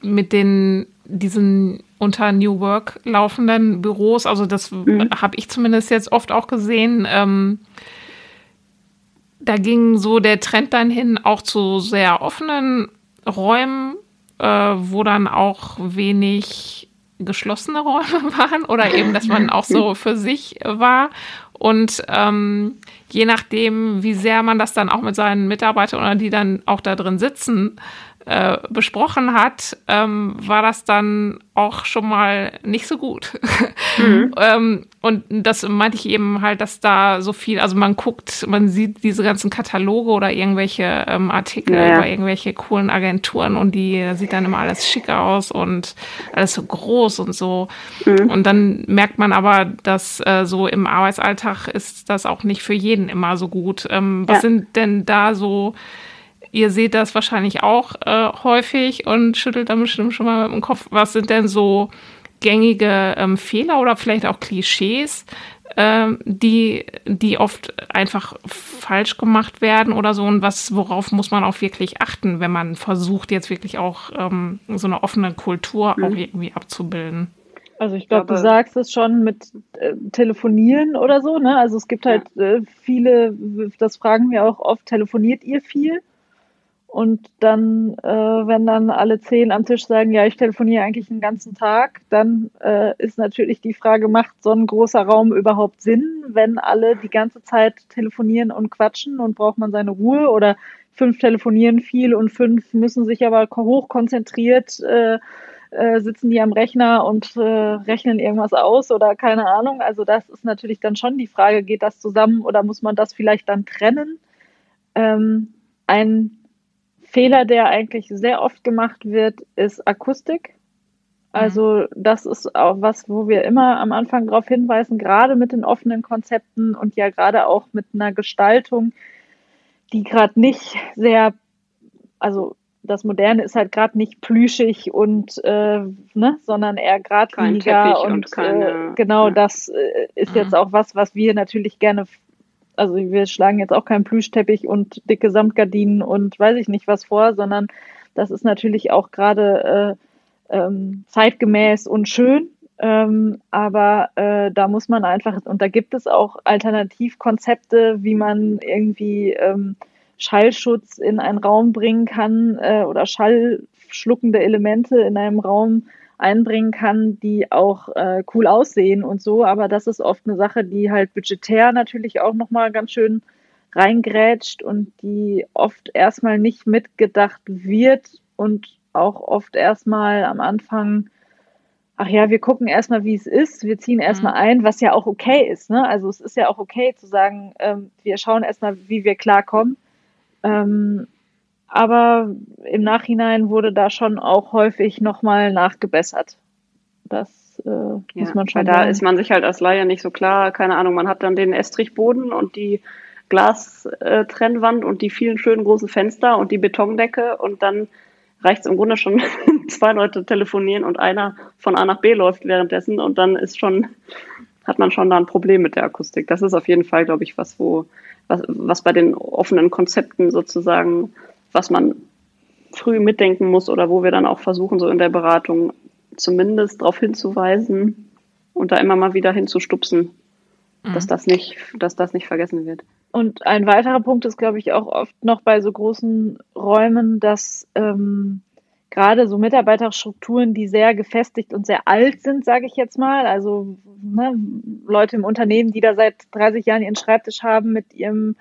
mit den diesen unter New Work laufenden Büros, also das mhm. habe ich zumindest jetzt oft auch gesehen. Ähm, da ging so der Trend dann hin auch zu sehr offenen Räumen, äh, wo dann auch wenig geschlossene Räume waren oder eben, dass man auch so für sich war. Und ähm, je nachdem, wie sehr man das dann auch mit seinen Mitarbeitern oder die dann auch da drin sitzen, äh, besprochen hat, ähm, war das dann auch schon mal nicht so gut. Mhm. ähm, und das meinte ich eben halt, dass da so viel, also man guckt, man sieht diese ganzen Kataloge oder irgendwelche ähm, Artikel ja, über irgendwelche coolen Agenturen und die sieht dann immer alles schick aus und alles so groß und so. Mhm. Und dann merkt man aber, dass äh, so im Arbeitsalltag ist das auch nicht für jeden immer so gut. Ähm, was ja. sind denn da so Ihr seht das wahrscheinlich auch äh, häufig und schüttelt dann bestimmt schon mal mit dem Kopf. Was sind denn so gängige ähm, Fehler oder vielleicht auch Klischees, ähm, die, die oft einfach falsch gemacht werden oder so? Und was, worauf muss man auch wirklich achten, wenn man versucht, jetzt wirklich auch ähm, so eine offene Kultur mhm. auch irgendwie abzubilden? Also ich glaube, du sagst es schon mit äh, Telefonieren oder so, ne? Also es gibt halt äh, viele, das fragen wir auch oft, telefoniert ihr viel? Und dann, äh, wenn dann alle zehn am Tisch sagen, ja, ich telefoniere eigentlich den ganzen Tag, dann äh, ist natürlich die Frage, macht so ein großer Raum überhaupt Sinn, wenn alle die ganze Zeit telefonieren und quatschen und braucht man seine Ruhe oder fünf telefonieren viel und fünf müssen sich aber hochkonzentriert äh, äh, sitzen die am Rechner und äh, rechnen irgendwas aus oder keine Ahnung. Also das ist natürlich dann schon die Frage, geht das zusammen oder muss man das vielleicht dann trennen? Ähm, ein Fehler, der eigentlich sehr oft gemacht wird, ist Akustik. Also mhm. das ist auch was, wo wir immer am Anfang darauf hinweisen, gerade mit den offenen Konzepten und ja gerade auch mit einer Gestaltung, die gerade nicht sehr, also das Moderne ist halt gerade nicht plüschig und äh, ne, sondern eher geradliniger und, und keine, äh, genau ja. das äh, ist mhm. jetzt auch was, was wir natürlich gerne also wir schlagen jetzt auch keinen Plüschteppich und dicke Samtgardinen und weiß ich nicht was vor, sondern das ist natürlich auch gerade äh, ähm, zeitgemäß und schön. Ähm, aber äh, da muss man einfach, und da gibt es auch Alternativkonzepte, wie man irgendwie ähm, Schallschutz in einen Raum bringen kann äh, oder schallschluckende Elemente in einem Raum einbringen kann, die auch äh, cool aussehen und so. Aber das ist oft eine Sache, die halt budgetär natürlich auch nochmal ganz schön reingrätscht und die oft erstmal nicht mitgedacht wird und auch oft erstmal am Anfang, ach ja, wir gucken erstmal, wie es ist, wir ziehen erstmal mhm. ein, was ja auch okay ist. Ne? Also es ist ja auch okay zu sagen, ähm, wir schauen erstmal, wie wir klarkommen. Ähm, aber im Nachhinein wurde da schon auch häufig nochmal nachgebessert. Das äh, ja, muss man schon weil sagen. Da ist man sich halt als Laie nicht so klar. Keine Ahnung, man hat dann den Estrichboden und die Glastrennwand und die vielen schönen großen Fenster und die Betondecke und dann reicht es im Grunde schon, zwei Leute telefonieren und einer von A nach B läuft währenddessen und dann ist schon, hat man schon da ein Problem mit der Akustik. Das ist auf jeden Fall, glaube ich, was, wo, was, was bei den offenen Konzepten sozusagen was man früh mitdenken muss oder wo wir dann auch versuchen, so in der Beratung zumindest darauf hinzuweisen und da immer mal wieder hinzustupsen, mhm. dass das nicht, dass das nicht vergessen wird. Und ein weiterer Punkt ist, glaube ich, auch oft noch bei so großen Räumen, dass ähm, gerade so Mitarbeiterstrukturen, die sehr gefestigt und sehr alt sind, sage ich jetzt mal, also ne, Leute im Unternehmen, die da seit 30 Jahren ihren Schreibtisch haben mit ihrem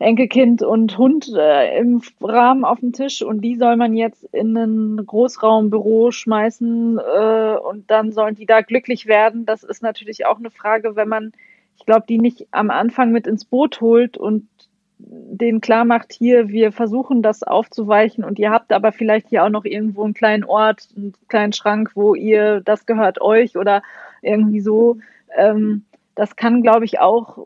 Enkelkind und Hund äh, im Rahmen auf dem Tisch und die soll man jetzt in ein Großraumbüro schmeißen äh, und dann sollen die da glücklich werden. Das ist natürlich auch eine Frage, wenn man, ich glaube, die nicht am Anfang mit ins Boot holt und denen klar macht, hier, wir versuchen das aufzuweichen und ihr habt aber vielleicht hier auch noch irgendwo einen kleinen Ort, einen kleinen Schrank, wo ihr, das gehört euch oder irgendwie so. Ähm, das kann, glaube ich, auch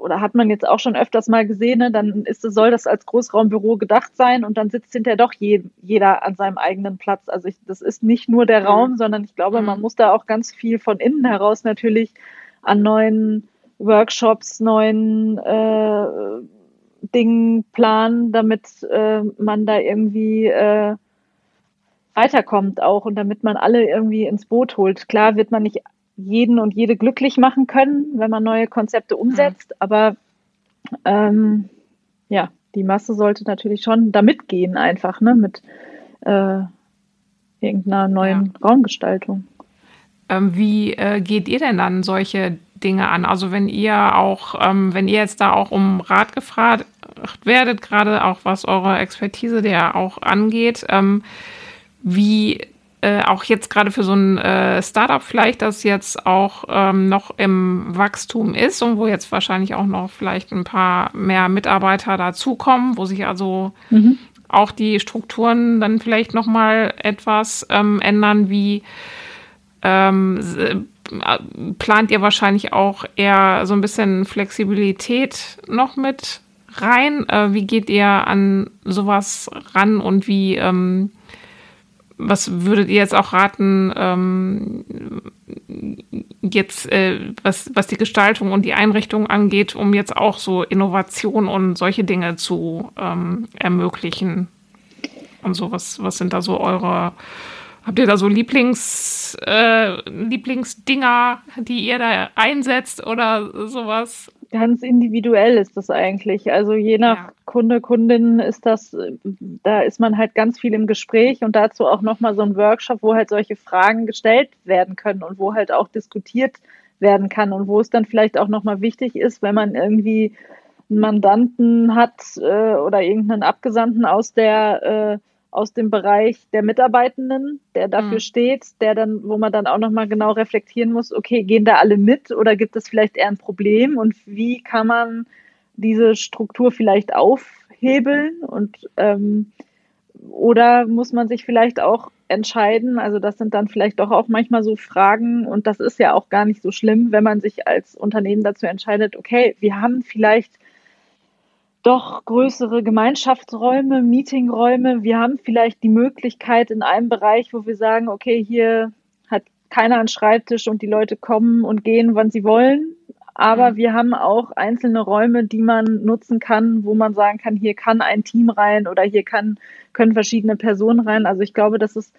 oder hat man jetzt auch schon öfters mal gesehen, ne, dann ist, soll das als Großraumbüro gedacht sein und dann sitzt hinterher doch je, jeder an seinem eigenen Platz. Also ich, das ist nicht nur der Raum, mhm. sondern ich glaube, man mhm. muss da auch ganz viel von innen heraus natürlich an neuen Workshops, neuen äh, Dingen planen, damit äh, man da irgendwie äh, weiterkommt auch und damit man alle irgendwie ins Boot holt. Klar wird man nicht jeden und jede glücklich machen können, wenn man neue Konzepte umsetzt. Mhm. Aber ähm, ja, die Masse sollte natürlich schon da mitgehen, einfach, ne, mit äh, irgendeiner neuen ja. Raumgestaltung. Ähm, wie äh, geht ihr denn dann solche Dinge an? Also wenn ihr auch, ähm, wenn ihr jetzt da auch um Rat gefragt, werdet, gerade auch was eure Expertise der auch angeht. Ähm, wie äh, auch jetzt gerade für so ein äh, Startup vielleicht, das jetzt auch ähm, noch im Wachstum ist und wo jetzt wahrscheinlich auch noch vielleicht ein paar mehr Mitarbeiter dazukommen, wo sich also mhm. auch die Strukturen dann vielleicht noch mal etwas ähm, ändern, wie ähm, äh, plant ihr wahrscheinlich auch eher so ein bisschen Flexibilität noch mit rein? Äh, wie geht ihr an sowas ran und wie ähm, was würdet ihr jetzt auch raten, ähm, jetzt, äh, was, was die Gestaltung und die Einrichtung angeht, um jetzt auch so Innovation und solche Dinge zu ähm, ermöglichen? Und so, was, was sind da so eure, habt ihr da so Lieblings, äh, Lieblingsdinger, die ihr da einsetzt oder sowas? Ganz individuell ist das eigentlich. Also je nach ja. Kunde, Kundin ist das, da ist man halt ganz viel im Gespräch und dazu auch nochmal so ein Workshop, wo halt solche Fragen gestellt werden können und wo halt auch diskutiert werden kann und wo es dann vielleicht auch nochmal wichtig ist, wenn man irgendwie einen Mandanten hat äh, oder irgendeinen Abgesandten aus der äh, aus dem Bereich der Mitarbeitenden, der dafür mhm. steht, der dann, wo man dann auch nochmal genau reflektieren muss, okay, gehen da alle mit oder gibt es vielleicht eher ein Problem und wie kann man diese Struktur vielleicht aufhebeln und ähm, oder muss man sich vielleicht auch entscheiden, also das sind dann vielleicht doch auch manchmal so Fragen und das ist ja auch gar nicht so schlimm, wenn man sich als Unternehmen dazu entscheidet, okay, wir haben vielleicht doch größere Gemeinschaftsräume, Meetingräume. Wir haben vielleicht die Möglichkeit in einem Bereich, wo wir sagen, okay, hier hat keiner einen Schreibtisch und die Leute kommen und gehen, wann sie wollen. Aber mhm. wir haben auch einzelne Räume, die man nutzen kann, wo man sagen kann, hier kann ein Team rein oder hier kann, können verschiedene Personen rein. Also ich glaube, dass es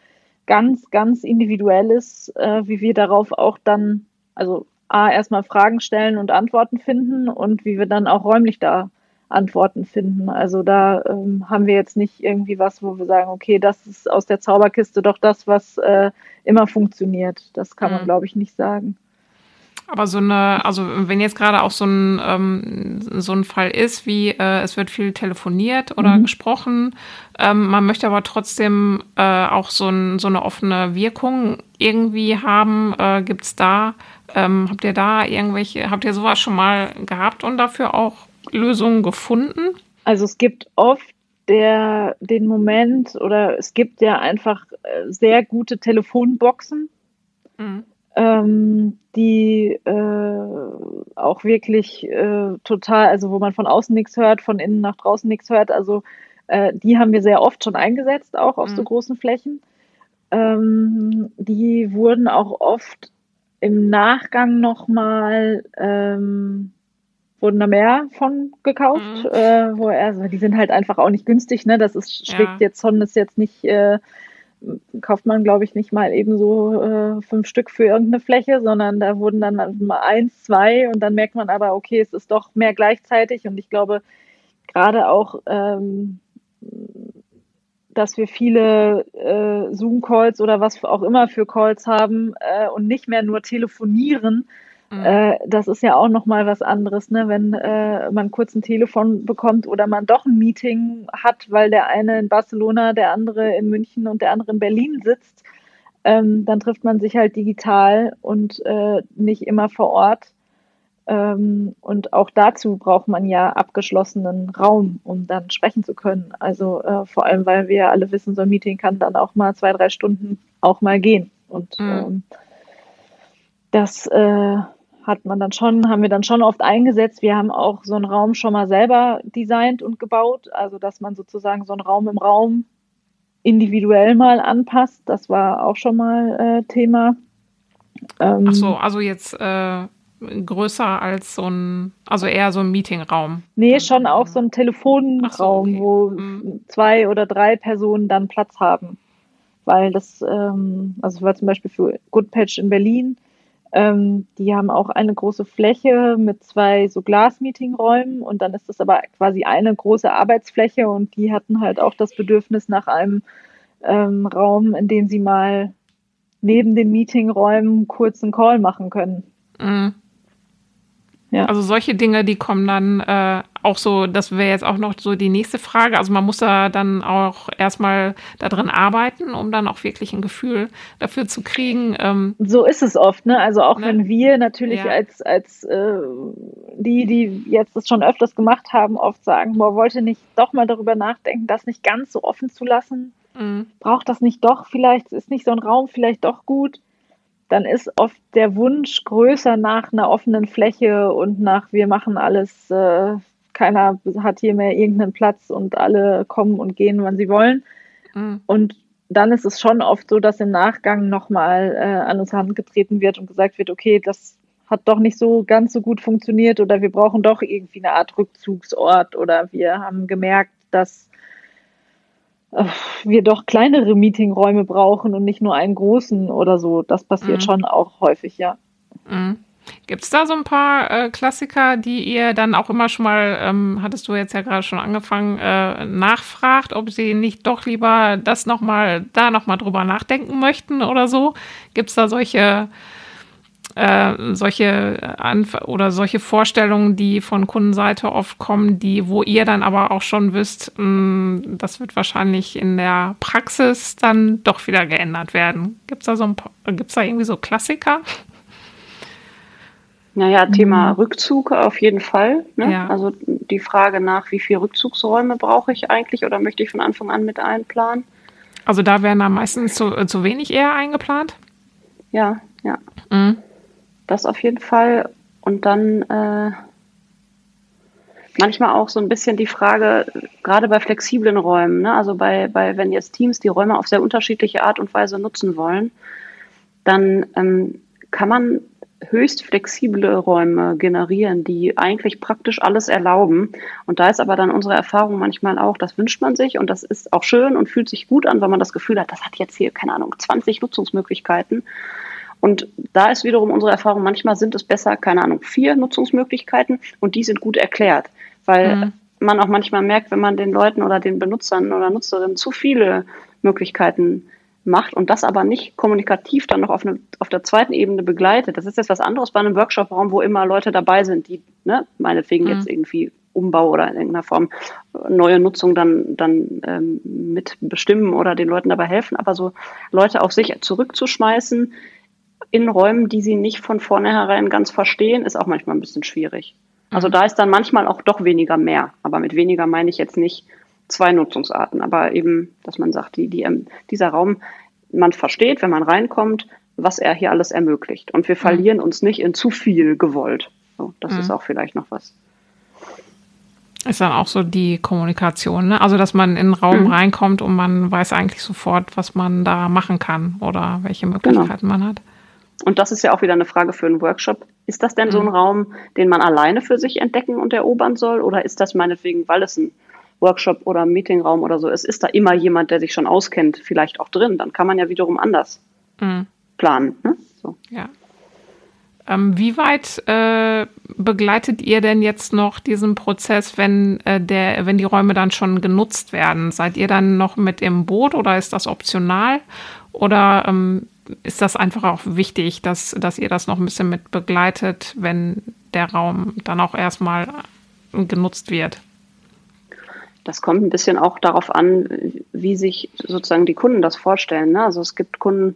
ganz, ganz individuell ist, äh, wie wir darauf auch dann, also A, erstmal Fragen stellen und Antworten finden und wie wir dann auch räumlich da Antworten finden. Also da ähm, haben wir jetzt nicht irgendwie was, wo wir sagen, okay, das ist aus der Zauberkiste doch das, was äh, immer funktioniert. Das kann man, mhm. glaube ich, nicht sagen. Aber so eine, also wenn jetzt gerade auch so ein, ähm, so ein Fall ist, wie äh, es wird viel telefoniert oder mhm. gesprochen, ähm, man möchte aber trotzdem äh, auch so, ein, so eine offene Wirkung irgendwie haben, äh, gibt es da, ähm, habt ihr da irgendwelche, habt ihr sowas schon mal gehabt und dafür auch Lösungen gefunden? Also es gibt oft der, den Moment oder es gibt ja einfach äh, sehr gute Telefonboxen, mhm. ähm, die äh, auch wirklich äh, total, also wo man von außen nichts hört, von innen nach draußen nichts hört. Also äh, die haben wir sehr oft schon eingesetzt, auch auf mhm. so großen Flächen. Ähm, die wurden auch oft im Nachgang nochmal ähm, wurden da mehr von gekauft, mhm. äh, wo er, also die sind halt einfach auch nicht günstig, ne? Das ist, schlägt ja. jetzt schon, ist jetzt nicht, äh, kauft man, glaube ich, nicht mal eben so äh, fünf Stück für irgendeine Fläche, sondern da wurden dann mal eins, zwei und dann merkt man aber, okay, es ist doch mehr gleichzeitig und ich glaube, gerade auch, ähm, dass wir viele äh, Zoom-Calls oder was auch immer für Calls haben äh, und nicht mehr nur telefonieren, Mhm. Äh, das ist ja auch nochmal was anderes, ne? wenn äh, man kurz ein Telefon bekommt oder man doch ein Meeting hat, weil der eine in Barcelona, der andere in München und der andere in Berlin sitzt. Ähm, dann trifft man sich halt digital und äh, nicht immer vor Ort. Ähm, und auch dazu braucht man ja abgeschlossenen Raum, um dann sprechen zu können. Also äh, vor allem, weil wir alle wissen, so ein Meeting kann dann auch mal zwei, drei Stunden auch mal gehen. Und mhm. ähm, das äh, hat man dann schon, haben wir dann schon oft eingesetzt. Wir haben auch so einen Raum schon mal selber designt und gebaut, also dass man sozusagen so einen Raum im Raum individuell mal anpasst. Das war auch schon mal äh, Thema. Ähm, Ach so, also jetzt äh, größer als so ein, also eher so ein Meetingraum. Nee, schon auch so ein Telefonraum, so, okay. wo mhm. zwei oder drei Personen dann Platz haben. Weil das, ähm, also war zum Beispiel für Goodpatch in Berlin, ähm, die haben auch eine große Fläche mit zwei so Glas-Meeting-Räumen und dann ist das aber quasi eine große Arbeitsfläche und die hatten halt auch das Bedürfnis nach einem ähm, Raum, in dem sie mal neben den Meetingräumen kurz einen Call machen können. Mhm. Ja. Also solche Dinge, die kommen dann äh, auch so, das wäre jetzt auch noch so die nächste Frage. Also man muss da dann auch erstmal darin arbeiten, um dann auch wirklich ein Gefühl dafür zu kriegen. Ähm, so ist es oft, ne? Also auch ne? wenn wir natürlich ja. als, als äh, die, die jetzt das schon öfters gemacht haben, oft sagen, boah, wollte nicht doch mal darüber nachdenken, das nicht ganz so offen zu lassen. Mhm. Braucht das nicht doch vielleicht, ist nicht so ein Raum vielleicht doch gut? Dann ist oft der Wunsch größer nach einer offenen Fläche und nach wir machen alles, äh, keiner hat hier mehr irgendeinen Platz und alle kommen und gehen, wann sie wollen. Mhm. Und dann ist es schon oft so, dass im Nachgang nochmal äh, an uns herangetreten wird und gesagt wird, okay, das hat doch nicht so ganz so gut funktioniert oder wir brauchen doch irgendwie eine Art Rückzugsort oder wir haben gemerkt, dass wir doch kleinere Meetingräume brauchen und nicht nur einen großen oder so. Das passiert mhm. schon auch häufig, ja. Mhm. Gibt es da so ein paar äh, Klassiker, die ihr dann auch immer schon mal, ähm, hattest du jetzt ja gerade schon angefangen, äh, nachfragt, ob sie nicht doch lieber das nochmal, da nochmal drüber nachdenken möchten oder so? Gibt es da solche äh, solche Anf oder solche Vorstellungen, die von Kundenseite oft kommen, die, wo ihr dann aber auch schon wisst, mh, mm, das wird wahrscheinlich in der Praxis dann doch wieder geändert werden. Gibt es da so ein gibt's da irgendwie so Klassiker? Naja, Thema mhm. Rückzug auf jeden Fall. Ne? Ja. Also die Frage nach, wie viele Rückzugsräume brauche ich eigentlich oder möchte ich von Anfang an mit einplanen? Also da werden da meistens zu, äh, zu wenig eher eingeplant? Ja, ja. Mhm. Das auf jeden Fall. Und dann äh, manchmal auch so ein bisschen die Frage, gerade bei flexiblen Räumen, ne? also bei, bei, wenn jetzt Teams die Räume auf sehr unterschiedliche Art und Weise nutzen wollen, dann ähm, kann man höchst flexible Räume generieren, die eigentlich praktisch alles erlauben. Und da ist aber dann unsere Erfahrung manchmal auch, das wünscht man sich und das ist auch schön und fühlt sich gut an, weil man das Gefühl hat, das hat jetzt hier, keine Ahnung, 20 Nutzungsmöglichkeiten. Und da ist wiederum unsere Erfahrung, manchmal sind es besser, keine Ahnung, vier Nutzungsmöglichkeiten und die sind gut erklärt, weil mhm. man auch manchmal merkt, wenn man den Leuten oder den Benutzern oder Nutzerinnen zu viele Möglichkeiten macht und das aber nicht kommunikativ dann noch auf, eine, auf der zweiten Ebene begleitet. Das ist jetzt was anderes bei einem Workshop-Raum, wo immer Leute dabei sind, die ne, meinetwegen mhm. jetzt irgendwie Umbau oder in irgendeiner Form neue Nutzung dann, dann ähm, mitbestimmen oder den Leuten dabei helfen. Aber so Leute auf sich zurückzuschmeißen, in Räumen, die sie nicht von vornherein ganz verstehen, ist auch manchmal ein bisschen schwierig. Also mhm. da ist dann manchmal auch doch weniger mehr. Aber mit weniger meine ich jetzt nicht zwei Nutzungsarten, aber eben, dass man sagt, die, die, ähm, dieser Raum, man versteht, wenn man reinkommt, was er hier alles ermöglicht. Und wir mhm. verlieren mhm. uns nicht in zu viel gewollt. So, das mhm. ist auch vielleicht noch was. Ist dann auch so die Kommunikation, ne? Also, dass man in den Raum mhm. reinkommt und man weiß eigentlich sofort, was man da machen kann oder welche genau. Möglichkeiten genau. man hat. Und das ist ja auch wieder eine Frage für einen Workshop. Ist das denn mhm. so ein mhm. Raum, den man alleine für sich entdecken und erobern soll? Oder ist das meinetwegen, weil es ein Workshop oder ein Meetingraum oder so ist, ist da immer jemand, der sich schon auskennt, vielleicht auch drin? Dann kann man ja wiederum anders mhm. planen. Ne? So. Ja. Ähm, wie weit äh, begleitet ihr denn jetzt noch diesen Prozess, wenn, äh, der, wenn die Räume dann schon genutzt werden? Seid ihr dann noch mit im Boot oder ist das optional? Oder ähm, ist das einfach auch wichtig, dass, dass ihr das noch ein bisschen mit begleitet, wenn der Raum dann auch erstmal genutzt wird? Das kommt ein bisschen auch darauf an, wie sich sozusagen die Kunden das vorstellen. Ne? Also es gibt Kunden,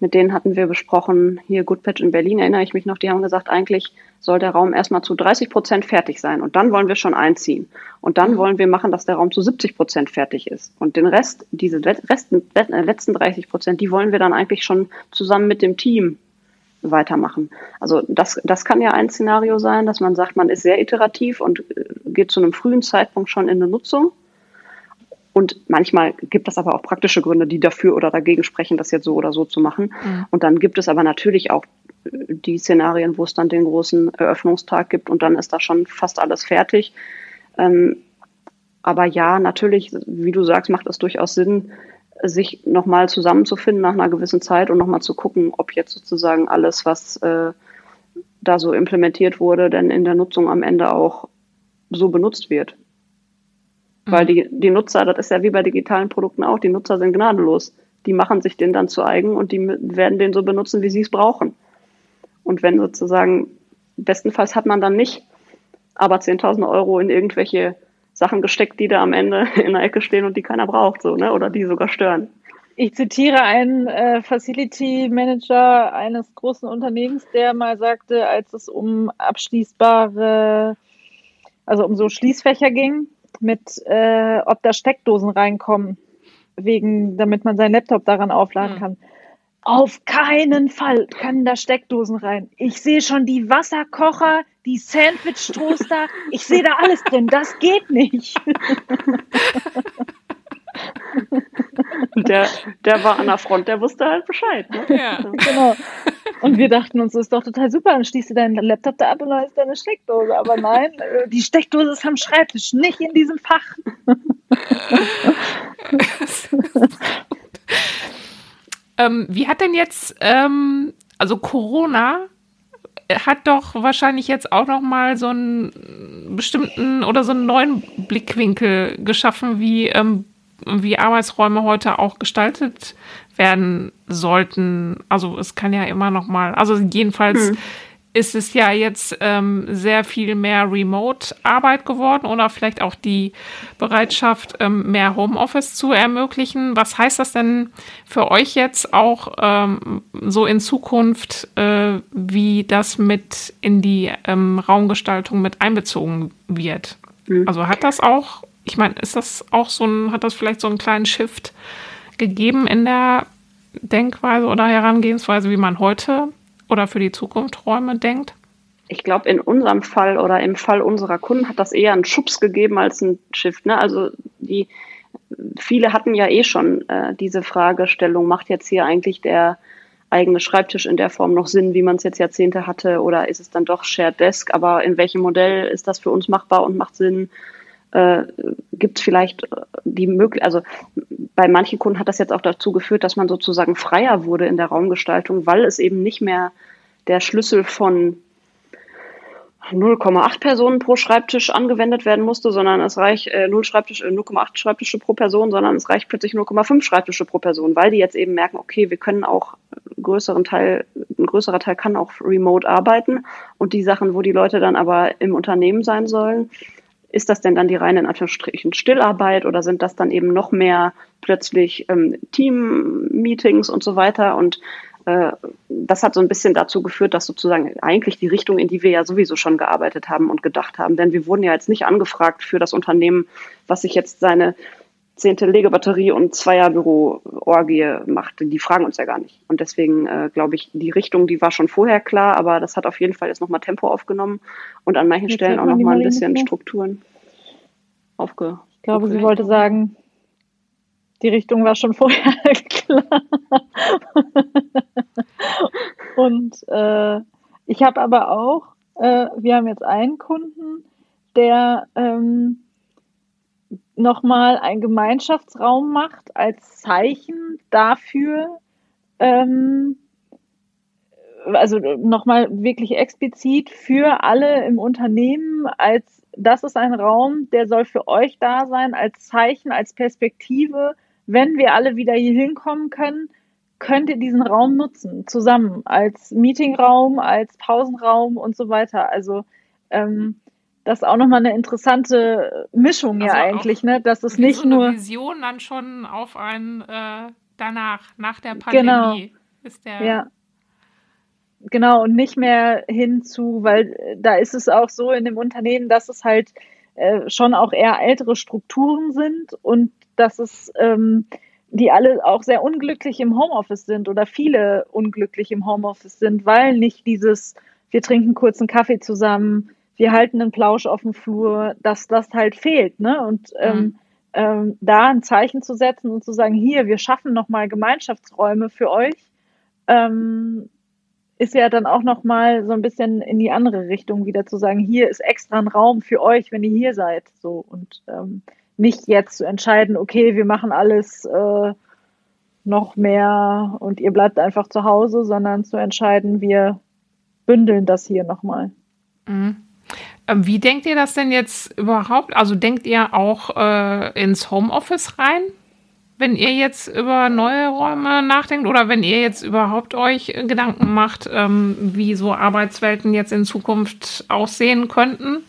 mit denen hatten wir besprochen, hier Goodpatch in Berlin erinnere ich mich noch, die haben gesagt, eigentlich soll der Raum erstmal zu 30 Prozent fertig sein und dann wollen wir schon einziehen. Und dann wollen wir machen, dass der Raum zu 70 Prozent fertig ist. Und den Rest, diese Resten, äh, letzten 30 Prozent, die wollen wir dann eigentlich schon zusammen mit dem Team weitermachen. Also das, das kann ja ein Szenario sein, dass man sagt, man ist sehr iterativ und äh, geht zu einem frühen Zeitpunkt schon in eine Nutzung. Und manchmal gibt es aber auch praktische Gründe, die dafür oder dagegen sprechen, das jetzt so oder so zu machen. Mhm. Und dann gibt es aber natürlich auch die Szenarien, wo es dann den großen Eröffnungstag gibt und dann ist da schon fast alles fertig. Ähm, aber ja, natürlich, wie du sagst, macht es durchaus Sinn, sich nochmal zusammenzufinden nach einer gewissen Zeit und nochmal zu gucken, ob jetzt sozusagen alles, was äh, da so implementiert wurde, denn in der Nutzung am Ende auch so benutzt wird. Mhm. Weil die, die Nutzer, das ist ja wie bei digitalen Produkten auch, die Nutzer sind gnadenlos. Die machen sich den dann zu eigen und die werden den so benutzen, wie sie es brauchen. Und wenn sozusagen bestenfalls hat man dann nicht aber 10.000 Euro in irgendwelche Sachen gesteckt, die da am Ende in der Ecke stehen und die keiner braucht, so, ne? Oder die sogar stören. Ich zitiere einen äh, Facility Manager eines großen Unternehmens, der mal sagte, als es um abschließbare, also um so Schließfächer ging, mit äh, ob da Steckdosen reinkommen, wegen, damit man seinen Laptop daran aufladen hm. kann. Auf keinen Fall können da Steckdosen rein. Ich sehe schon die Wasserkocher, die Sandwich-Toaster. Ich sehe da alles drin. Das geht nicht. Der, der war an der Front, der wusste halt Bescheid. Ne? Ja. Genau. Und wir dachten uns, das ist doch total super. Dann schließt du deinen Laptop da ab und da ist deine Steckdose. Aber nein, äh, die Steckdose ist am Schreibtisch, nicht in diesem Fach. ähm, wie hat denn jetzt, ähm, also Corona hat doch wahrscheinlich jetzt auch noch mal so einen bestimmten oder so einen neuen Blickwinkel geschaffen, wie, ähm, wie Arbeitsräume heute auch gestaltet werden sollten. Also es kann ja immer noch mal, also jedenfalls hm ist es ja jetzt ähm, sehr viel mehr Remote-Arbeit geworden oder vielleicht auch die Bereitschaft, ähm, mehr Homeoffice zu ermöglichen. Was heißt das denn für euch jetzt auch ähm, so in Zukunft, äh, wie das mit in die ähm, Raumgestaltung mit einbezogen wird? Mhm. Also hat das auch, ich meine, ist das auch so ein, hat das vielleicht so einen kleinen Shift gegeben in der Denkweise oder Herangehensweise, wie man heute oder für die Zukunft Räume denkt? Ich glaube, in unserem Fall oder im Fall unserer Kunden hat das eher einen Schubs gegeben als ein Shift. Ne? Also die viele hatten ja eh schon äh, diese Fragestellung, macht jetzt hier eigentlich der eigene Schreibtisch in der Form noch Sinn, wie man es jetzt Jahrzehnte hatte, oder ist es dann doch Shared Desk? Aber in welchem Modell ist das für uns machbar und macht Sinn? Äh, gibt es vielleicht die Möglichkeit, also bei manchen Kunden hat das jetzt auch dazu geführt, dass man sozusagen freier wurde in der Raumgestaltung, weil es eben nicht mehr der Schlüssel von 0,8 Personen pro Schreibtisch angewendet werden musste, sondern es reicht äh, 0 Schreibtisch, äh, 0,8 Schreibtische pro Person, sondern es reicht plötzlich 0,5 Schreibtische pro Person, weil die jetzt eben merken, okay, wir können auch einen größeren Teil, ein größerer Teil kann auch remote arbeiten und die Sachen, wo die Leute dann aber im Unternehmen sein sollen, ist das denn dann die reine in Anführungsstrichen Stillarbeit oder sind das dann eben noch mehr plötzlich ähm, Team-Meetings und so weiter? Und äh, das hat so ein bisschen dazu geführt, dass sozusagen eigentlich die Richtung, in die wir ja sowieso schon gearbeitet haben und gedacht haben, denn wir wurden ja jetzt nicht angefragt für das Unternehmen, was sich jetzt seine zehnte Legebatterie und Zweierbüro-Orgie machte. Die fragen uns ja gar nicht. Und deswegen äh, glaube ich, die Richtung, die war schon vorher klar, aber das hat auf jeden Fall jetzt nochmal Tempo aufgenommen und an manchen jetzt Stellen auch nochmal ein bisschen Strukturen aufge. Ich glaube, sie wollte sagen, die Richtung war schon vorher klar. und äh, ich habe aber auch, äh, wir haben jetzt einen Kunden, der ähm, nochmal einen Gemeinschaftsraum macht als Zeichen dafür, ähm, also nochmal wirklich explizit für alle im Unternehmen als das ist ein Raum, der soll für euch da sein, als Zeichen, als Perspektive. Wenn wir alle wieder hier hinkommen können, könnt ihr diesen Raum nutzen, zusammen, als Meetingraum, als Pausenraum und so weiter. Also ähm, das ist auch nochmal eine interessante Mischung also ja eigentlich, ne? Dass es nicht so nur. Vision dann schon auf ein äh, danach, nach der Pandemie genau. ist der. Ja. Genau, und nicht mehr hinzu, weil äh, da ist es auch so in dem Unternehmen, dass es halt äh, schon auch eher ältere Strukturen sind und dass es ähm, die alle auch sehr unglücklich im Homeoffice sind oder viele unglücklich im Homeoffice sind, weil nicht dieses, wir trinken kurz einen Kaffee zusammen, wir halten einen Plausch auf dem Flur, dass das halt fehlt, ne? Und ähm, mhm. ähm, da ein Zeichen zu setzen und zu sagen, hier, wir schaffen nochmal Gemeinschaftsräume für euch, ähm, ist ja dann auch nochmal so ein bisschen in die andere Richtung wieder zu sagen, hier ist extra ein Raum für euch, wenn ihr hier seid, so und ähm, nicht jetzt zu entscheiden, okay, wir machen alles äh, noch mehr und ihr bleibt einfach zu Hause, sondern zu entscheiden, wir bündeln das hier nochmal. Mhm. Ähm, wie denkt ihr das denn jetzt überhaupt? Also denkt ihr auch äh, ins Homeoffice rein? wenn ihr jetzt über neue Räume nachdenkt oder wenn ihr jetzt überhaupt euch Gedanken macht, ähm, wie so Arbeitswelten jetzt in Zukunft aussehen könnten?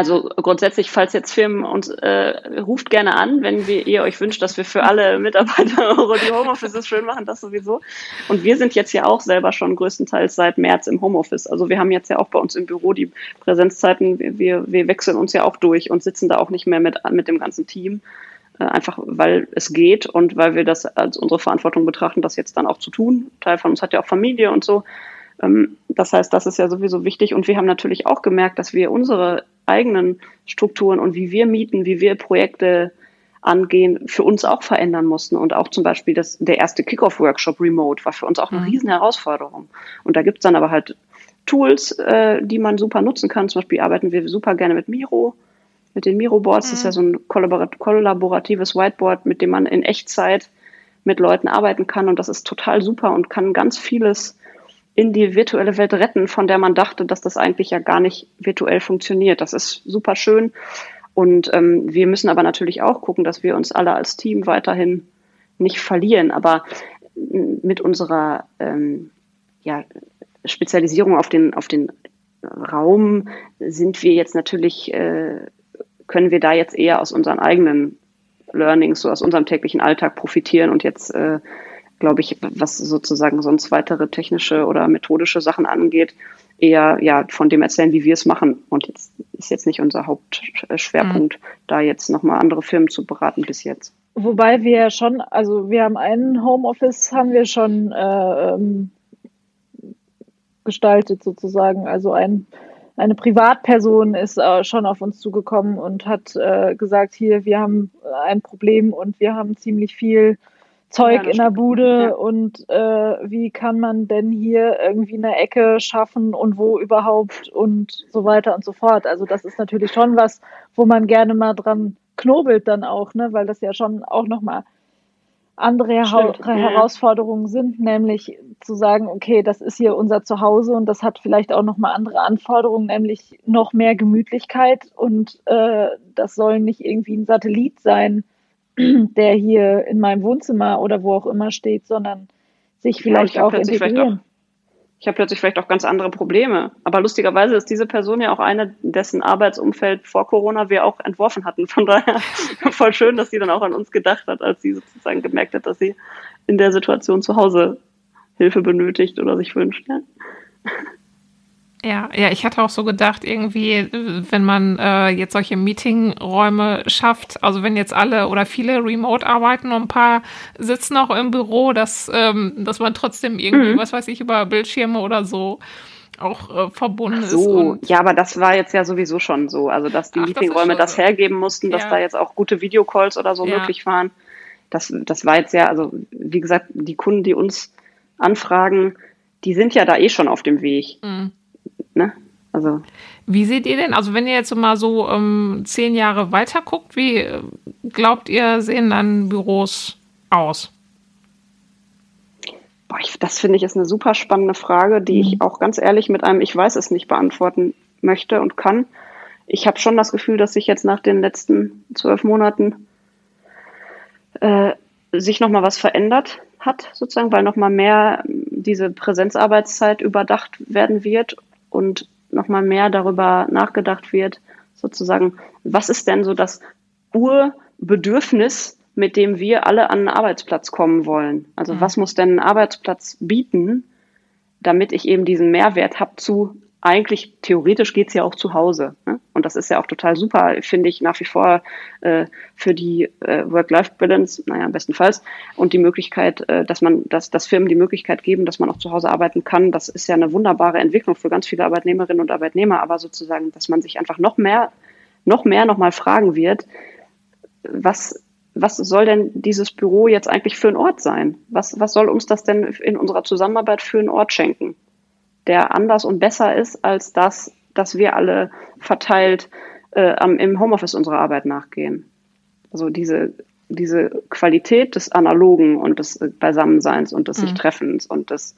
Also grundsätzlich, falls jetzt Firmen uns äh, ruft gerne an, wenn wir, ihr euch wünscht, dass wir für alle Mitarbeiter die Homeoffices schön machen, das sowieso. Und wir sind jetzt ja auch selber schon größtenteils seit März im Homeoffice. Also wir haben jetzt ja auch bei uns im Büro die Präsenzzeiten, wir, wir wechseln uns ja auch durch und sitzen da auch nicht mehr mit, mit dem ganzen Team. Äh, einfach weil es geht und weil wir das als unsere Verantwortung betrachten, das jetzt dann auch zu tun. Teil von uns hat ja auch Familie und so. Ähm, das heißt, das ist ja sowieso wichtig. Und wir haben natürlich auch gemerkt, dass wir unsere eigenen Strukturen und wie wir mieten, wie wir Projekte angehen, für uns auch verändern mussten. Und auch zum Beispiel das, der erste Kickoff-Workshop Remote war für uns auch eine mhm. riesen Herausforderung. Und da gibt's dann aber halt Tools, äh, die man super nutzen kann. Zum Beispiel arbeiten wir super gerne mit Miro, mit den Miro-Boards. Mhm. Das ist ja so ein kollaboratives Whiteboard, mit dem man in Echtzeit mit Leuten arbeiten kann. Und das ist total super und kann ganz vieles in die virtuelle Welt retten, von der man dachte, dass das eigentlich ja gar nicht virtuell funktioniert. Das ist super schön. Und ähm, wir müssen aber natürlich auch gucken, dass wir uns alle als Team weiterhin nicht verlieren. Aber mit unserer ähm, ja, Spezialisierung auf den, auf den Raum sind wir jetzt natürlich, äh, können wir da jetzt eher aus unseren eigenen Learnings, so aus unserem täglichen Alltag profitieren und jetzt äh, glaube ich, was sozusagen sonst weitere technische oder methodische Sachen angeht, eher ja von dem erzählen, wie wir es machen. Und jetzt ist jetzt nicht unser Hauptschwerpunkt, mhm. da jetzt nochmal andere Firmen zu beraten bis jetzt. Wobei wir schon, also wir haben einen Homeoffice, haben wir schon äh, ähm, gestaltet sozusagen. Also ein, eine Privatperson ist äh, schon auf uns zugekommen und hat äh, gesagt, hier, wir haben ein Problem und wir haben ziemlich viel Zeug ja, in der Bude ja. und äh, wie kann man denn hier irgendwie eine Ecke schaffen und wo überhaupt und so weiter und so fort. Also das ist natürlich schon was, wo man gerne mal dran knobelt dann auch, ne, weil das ja schon auch nochmal andere Stimmt, ja. Herausforderungen sind, nämlich zu sagen, okay, das ist hier unser Zuhause und das hat vielleicht auch nochmal andere Anforderungen, nämlich noch mehr Gemütlichkeit und äh, das soll nicht irgendwie ein Satellit sein, der hier in meinem Wohnzimmer oder wo auch immer steht, sondern sich vielleicht ja, auch integrieren. ich habe plötzlich vielleicht auch ganz andere Probleme. Aber lustigerweise ist diese Person ja auch eine, dessen Arbeitsumfeld vor Corona wir auch entworfen hatten. Von daher voll schön, dass sie dann auch an uns gedacht hat, als sie sozusagen gemerkt hat, dass sie in der Situation zu Hause Hilfe benötigt oder sich wünscht. Ja. Ja, ja, ich hatte auch so gedacht, irgendwie, wenn man äh, jetzt solche Meetingräume schafft, also wenn jetzt alle oder viele remote arbeiten und ein paar sitzen auch im Büro, dass, ähm, dass man trotzdem irgendwie, mhm. was weiß ich, über Bildschirme oder so auch äh, verbunden so, ist. ja, aber das war jetzt ja sowieso schon so. Also, dass die Ach, Meetingräume das, das, hergeben mussten, dass ja. da jetzt auch gute Videocalls oder so ja. möglich waren. Das, das war jetzt ja, also wie gesagt, die Kunden, die uns anfragen, die sind ja da eh schon auf dem Weg. Mhm. Ne? Also. Wie seht ihr denn, also wenn ihr jetzt mal so ähm, zehn Jahre weiter guckt, wie äh, glaubt ihr, sehen dann Büros aus? Boah, ich, das finde ich ist eine super spannende Frage, die mhm. ich auch ganz ehrlich mit einem Ich weiß es nicht beantworten möchte und kann. Ich habe schon das Gefühl, dass sich jetzt nach den letzten zwölf Monaten äh, sich nochmal was verändert hat, sozusagen, weil nochmal mehr diese Präsenzarbeitszeit überdacht werden wird und nochmal mehr darüber nachgedacht wird, sozusagen, was ist denn so das Urbedürfnis, mit dem wir alle an einen Arbeitsplatz kommen wollen? Also mhm. was muss denn ein Arbeitsplatz bieten, damit ich eben diesen Mehrwert habe zu eigentlich theoretisch geht's ja auch zu Hause. Ne? Und das ist ja auch total super, finde ich, nach wie vor äh, für die äh, Work-Life-Balance, naja, bestenfalls. Und die Möglichkeit, äh, dass man, dass, dass Firmen die Möglichkeit geben, dass man auch zu Hause arbeiten kann, das ist ja eine wunderbare Entwicklung für ganz viele Arbeitnehmerinnen und Arbeitnehmer, aber sozusagen, dass man sich einfach noch mehr, noch mehr nochmal fragen wird, was was soll denn dieses Büro jetzt eigentlich für ein Ort sein? Was, was soll uns das denn in unserer Zusammenarbeit für einen Ort schenken? Der anders und besser ist als das, dass wir alle verteilt äh, am, im Homeoffice unserer Arbeit nachgehen. Also diese, diese Qualität des Analogen und des äh, Beisammenseins und des mhm. sich Treffens und des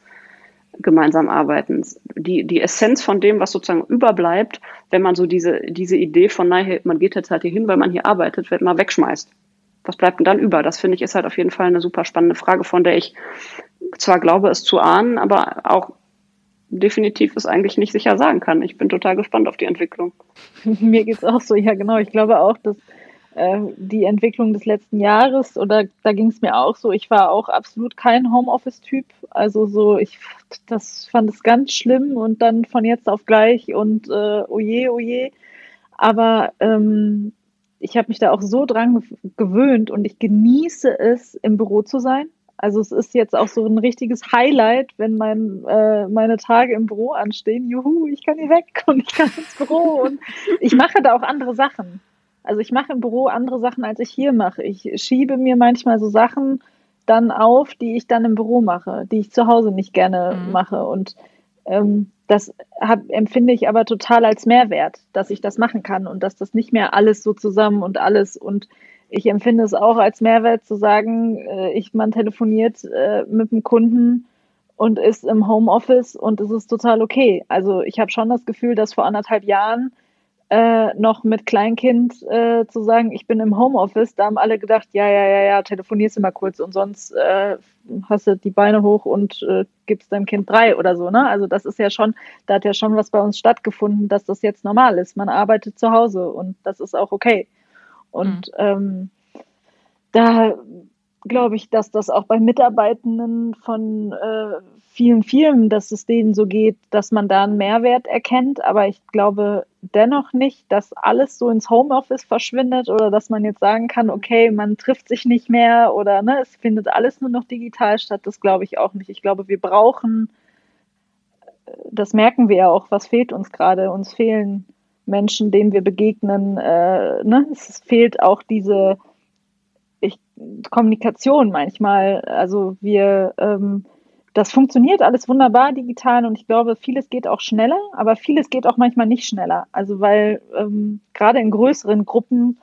gemeinsam Arbeitens. Die, die Essenz von dem, was sozusagen überbleibt, wenn man so diese, diese Idee von, nein, man geht jetzt halt hier hin, weil man hier arbeitet, wird mal wegschmeißt. was bleibt denn dann über? Das finde ich ist halt auf jeden Fall eine super spannende Frage, von der ich zwar glaube, es zu ahnen, aber auch definitiv es eigentlich nicht sicher sagen kann. Ich bin total gespannt auf die Entwicklung. Mir geht es auch so, ja genau. Ich glaube auch, dass äh, die Entwicklung des letzten Jahres, oder da ging es mir auch so, ich war auch absolut kein Homeoffice-Typ. Also so, ich das fand es ganz schlimm und dann von jetzt auf gleich und äh, oje, oje. Aber ähm, ich habe mich da auch so dran gewöhnt und ich genieße es, im Büro zu sein. Also es ist jetzt auch so ein richtiges Highlight, wenn mein, äh, meine Tage im Büro anstehen. Juhu, ich kann hier weg und ich kann ins Büro und ich mache da auch andere Sachen. Also ich mache im Büro andere Sachen, als ich hier mache. Ich schiebe mir manchmal so Sachen dann auf, die ich dann im Büro mache, die ich zu Hause nicht gerne mhm. mache. Und ähm, das hab, empfinde ich aber total als Mehrwert, dass ich das machen kann und dass das nicht mehr alles so zusammen und alles und ich empfinde es auch als Mehrwert zu sagen, äh, ich, man telefoniert äh, mit dem Kunden und ist im Homeoffice und es ist total okay. Also ich habe schon das Gefühl, dass vor anderthalb Jahren äh, noch mit Kleinkind äh, zu sagen, ich bin im Homeoffice, da haben alle gedacht, ja, ja, ja, ja, telefonierst du mal kurz und sonst äh, hast du die Beine hoch und äh, gibst deinem Kind drei oder so. Ne? Also das ist ja schon, da hat ja schon was bei uns stattgefunden, dass das jetzt normal ist. Man arbeitet zu Hause und das ist auch okay. Und mhm. ähm, da glaube ich, dass das auch bei Mitarbeitenden von äh, vielen Firmen, dass es denen so geht, dass man da einen Mehrwert erkennt. Aber ich glaube dennoch nicht, dass alles so ins Homeoffice verschwindet oder dass man jetzt sagen kann, okay, man trifft sich nicht mehr oder ne, es findet alles nur noch digital statt. Das glaube ich auch nicht. Ich glaube, wir brauchen, das merken wir ja auch, was fehlt uns gerade. Uns fehlen Menschen, denen wir begegnen. Äh, ne? Es fehlt auch diese ich, Kommunikation manchmal. Also wir, ähm, das funktioniert alles wunderbar digital und ich glaube, vieles geht auch schneller, aber vieles geht auch manchmal nicht schneller. Also weil ähm, gerade in größeren Gruppen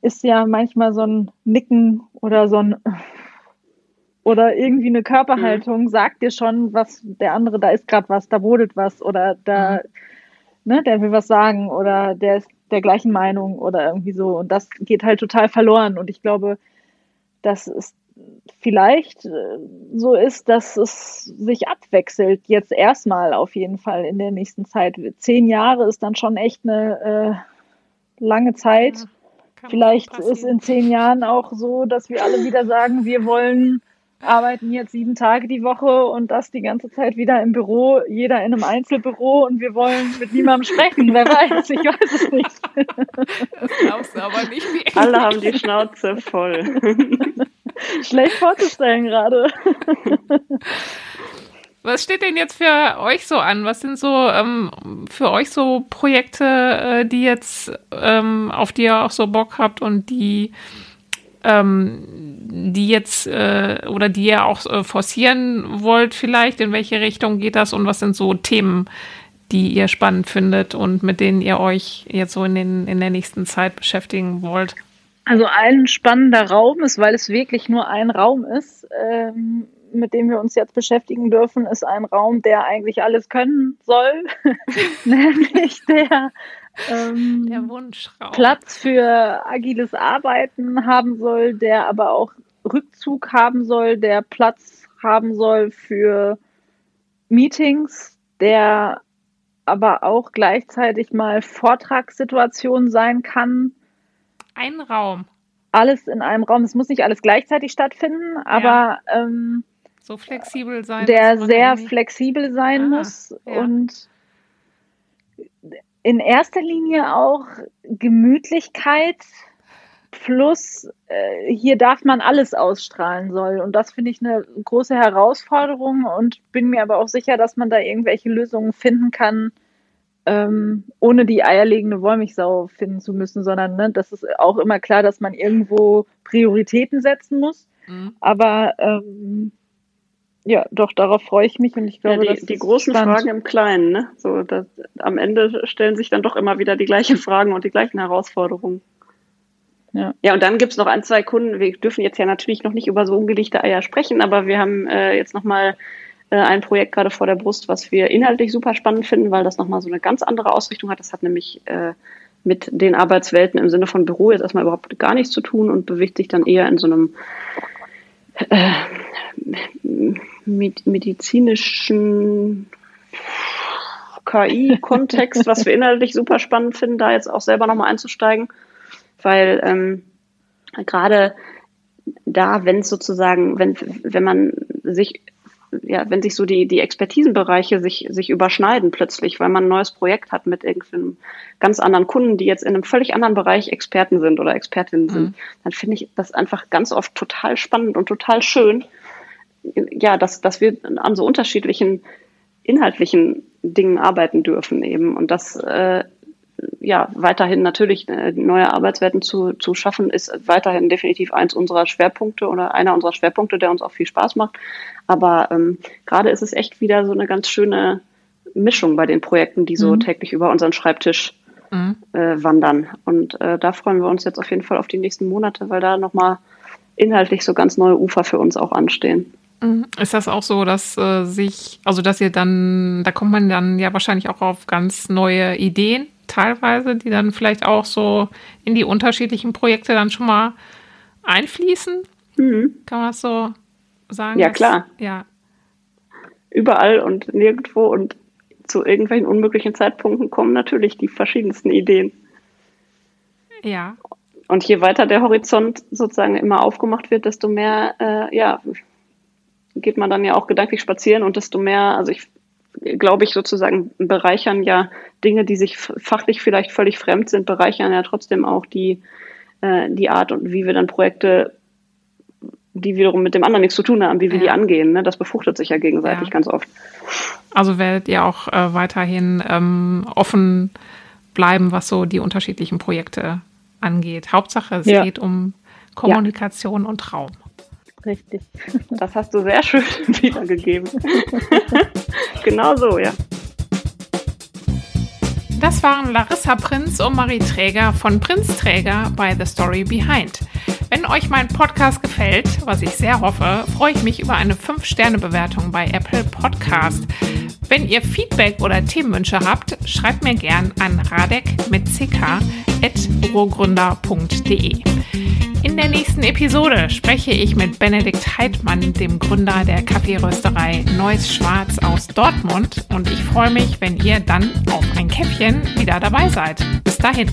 ist ja manchmal so ein Nicken oder so ein oder irgendwie eine Körperhaltung mhm. sagt dir schon, was der andere, da ist gerade was, da brodelt was oder da mhm ne, der will was sagen oder der ist der gleichen Meinung oder irgendwie so. Und das geht halt total verloren. Und ich glaube, dass es vielleicht äh, so ist, dass es sich abwechselt. Jetzt erstmal auf jeden Fall in der nächsten Zeit. Zehn Jahre ist dann schon echt eine äh, lange Zeit. Ja, vielleicht ist in zehn Jahren auch so, dass wir alle wieder sagen, wir wollen arbeiten jetzt sieben Tage die Woche und das die ganze Zeit wieder im Büro, jeder in einem Einzelbüro und wir wollen mit niemandem sprechen. Wer weiß, ich weiß es nicht. Das glaubst du aber nicht wie ich. Alle haben die Schnauze voll. Schlecht vorzustellen gerade. Was steht denn jetzt für euch so an? Was sind so ähm, für euch so Projekte, äh, die jetzt ähm, auf die ihr auch so Bock habt und die ähm, die jetzt äh, oder die ihr auch äh, forcieren wollt vielleicht? In welche Richtung geht das und was sind so Themen, die ihr spannend findet und mit denen ihr euch jetzt so in, den, in der nächsten Zeit beschäftigen wollt? Also ein spannender Raum ist, weil es wirklich nur ein Raum ist, ähm, mit dem wir uns jetzt beschäftigen dürfen, ist ein Raum, der eigentlich alles können soll, nämlich der ähm, der Wunschraum. Platz für agiles Arbeiten haben soll, der aber auch Rückzug haben soll, der Platz haben soll für Meetings, der aber auch gleichzeitig mal Vortragssituation sein kann. Ein Raum. Alles in einem Raum. Es muss nicht alles gleichzeitig stattfinden, aber ja. ähm, so flexibel sein. Der sehr flexibel sein ah, muss ja. und in erster Linie auch Gemütlichkeit plus äh, hier darf man alles ausstrahlen soll. Und das finde ich eine große Herausforderung und bin mir aber auch sicher, dass man da irgendwelche Lösungen finden kann, ähm, ohne die eierlegende Wollmilchsau finden zu müssen, sondern ne, das ist auch immer klar, dass man irgendwo Prioritäten setzen muss. Mhm. Aber ähm, ja, doch, darauf freue ich mich und ich glaube, ja, die, die großen spannend. Fragen im Kleinen, ne? So, das, am Ende stellen sich dann doch immer wieder die gleichen Fragen und die gleichen Herausforderungen. Ja. ja, und dann gibt's noch ein, zwei Kunden. Wir dürfen jetzt ja natürlich noch nicht über so ungelegte Eier sprechen, aber wir haben äh, jetzt nochmal äh, ein Projekt gerade vor der Brust, was wir inhaltlich super spannend finden, weil das nochmal so eine ganz andere Ausrichtung hat. Das hat nämlich äh, mit den Arbeitswelten im Sinne von Büro jetzt erstmal überhaupt gar nichts zu tun und bewegt sich dann eher in so einem äh, medizinischen KI-Kontext, was wir inhaltlich super spannend finden, da jetzt auch selber nochmal einzusteigen, weil ähm, gerade da, wenn es sozusagen, wenn, wenn man sich ja, wenn sich so die, die Expertisenbereiche sich, sich überschneiden plötzlich, weil man ein neues Projekt hat mit irgendeinem ganz anderen Kunden, die jetzt in einem völlig anderen Bereich Experten sind oder Expertinnen sind, mhm. dann finde ich das einfach ganz oft total spannend und total schön, ja, dass, dass wir an so unterschiedlichen inhaltlichen Dingen arbeiten dürfen eben. Und das äh, ja, weiterhin natürlich äh, neue Arbeitswelten zu, zu schaffen, ist weiterhin definitiv eins unserer Schwerpunkte oder einer unserer Schwerpunkte, der uns auch viel Spaß macht. Aber ähm, gerade ist es echt wieder so eine ganz schöne Mischung bei den Projekten, die so mhm. täglich über unseren Schreibtisch mhm. äh, wandern. Und äh, da freuen wir uns jetzt auf jeden Fall auf die nächsten Monate, weil da nochmal inhaltlich so ganz neue Ufer für uns auch anstehen. Mhm. Ist das auch so, dass äh, sich, also dass ihr dann, da kommt man dann ja wahrscheinlich auch auf ganz neue Ideen teilweise, die dann vielleicht auch so in die unterschiedlichen Projekte dann schon mal einfließen? Mhm. Kann man das so sagen? Ja, dass, klar. Ja. Überall und nirgendwo und zu irgendwelchen unmöglichen Zeitpunkten kommen natürlich die verschiedensten Ideen. Ja. Und je weiter der Horizont sozusagen immer aufgemacht wird, desto mehr, äh, ja, geht man dann ja auch gedanklich spazieren und desto mehr, also ich glaube ich, sozusagen bereichern ja Dinge, die sich fachlich vielleicht völlig fremd sind, bereichern ja trotzdem auch die, äh, die Art und wie wir dann Projekte, die wiederum mit dem anderen nichts zu tun haben, wie wir ja. die angehen. Ne? Das befruchtet sich ja gegenseitig ja. ganz oft. Also werdet ihr auch äh, weiterhin ähm, offen bleiben, was so die unterschiedlichen Projekte angeht. Hauptsache, es ja. geht um Kommunikation und Raum. Richtig. Das hast du sehr schön wiedergegeben. genau so, ja. Das waren Larissa Prinz und Marie Träger von Prinz Träger bei The Story Behind. Wenn euch mein Podcast gefällt, was ich sehr hoffe, freue ich mich über eine 5-Sterne-Bewertung bei Apple Podcast. Wenn ihr Feedback oder Themenwünsche habt, schreibt mir gern an radek mit ck.rogründer.de. In der nächsten Episode spreche ich mit Benedikt Heidmann, dem Gründer der Kaffeerösterei Neues Schwarz aus Dortmund. Und ich freue mich, wenn ihr dann auf ein Käffchen wieder dabei seid. Bis dahin.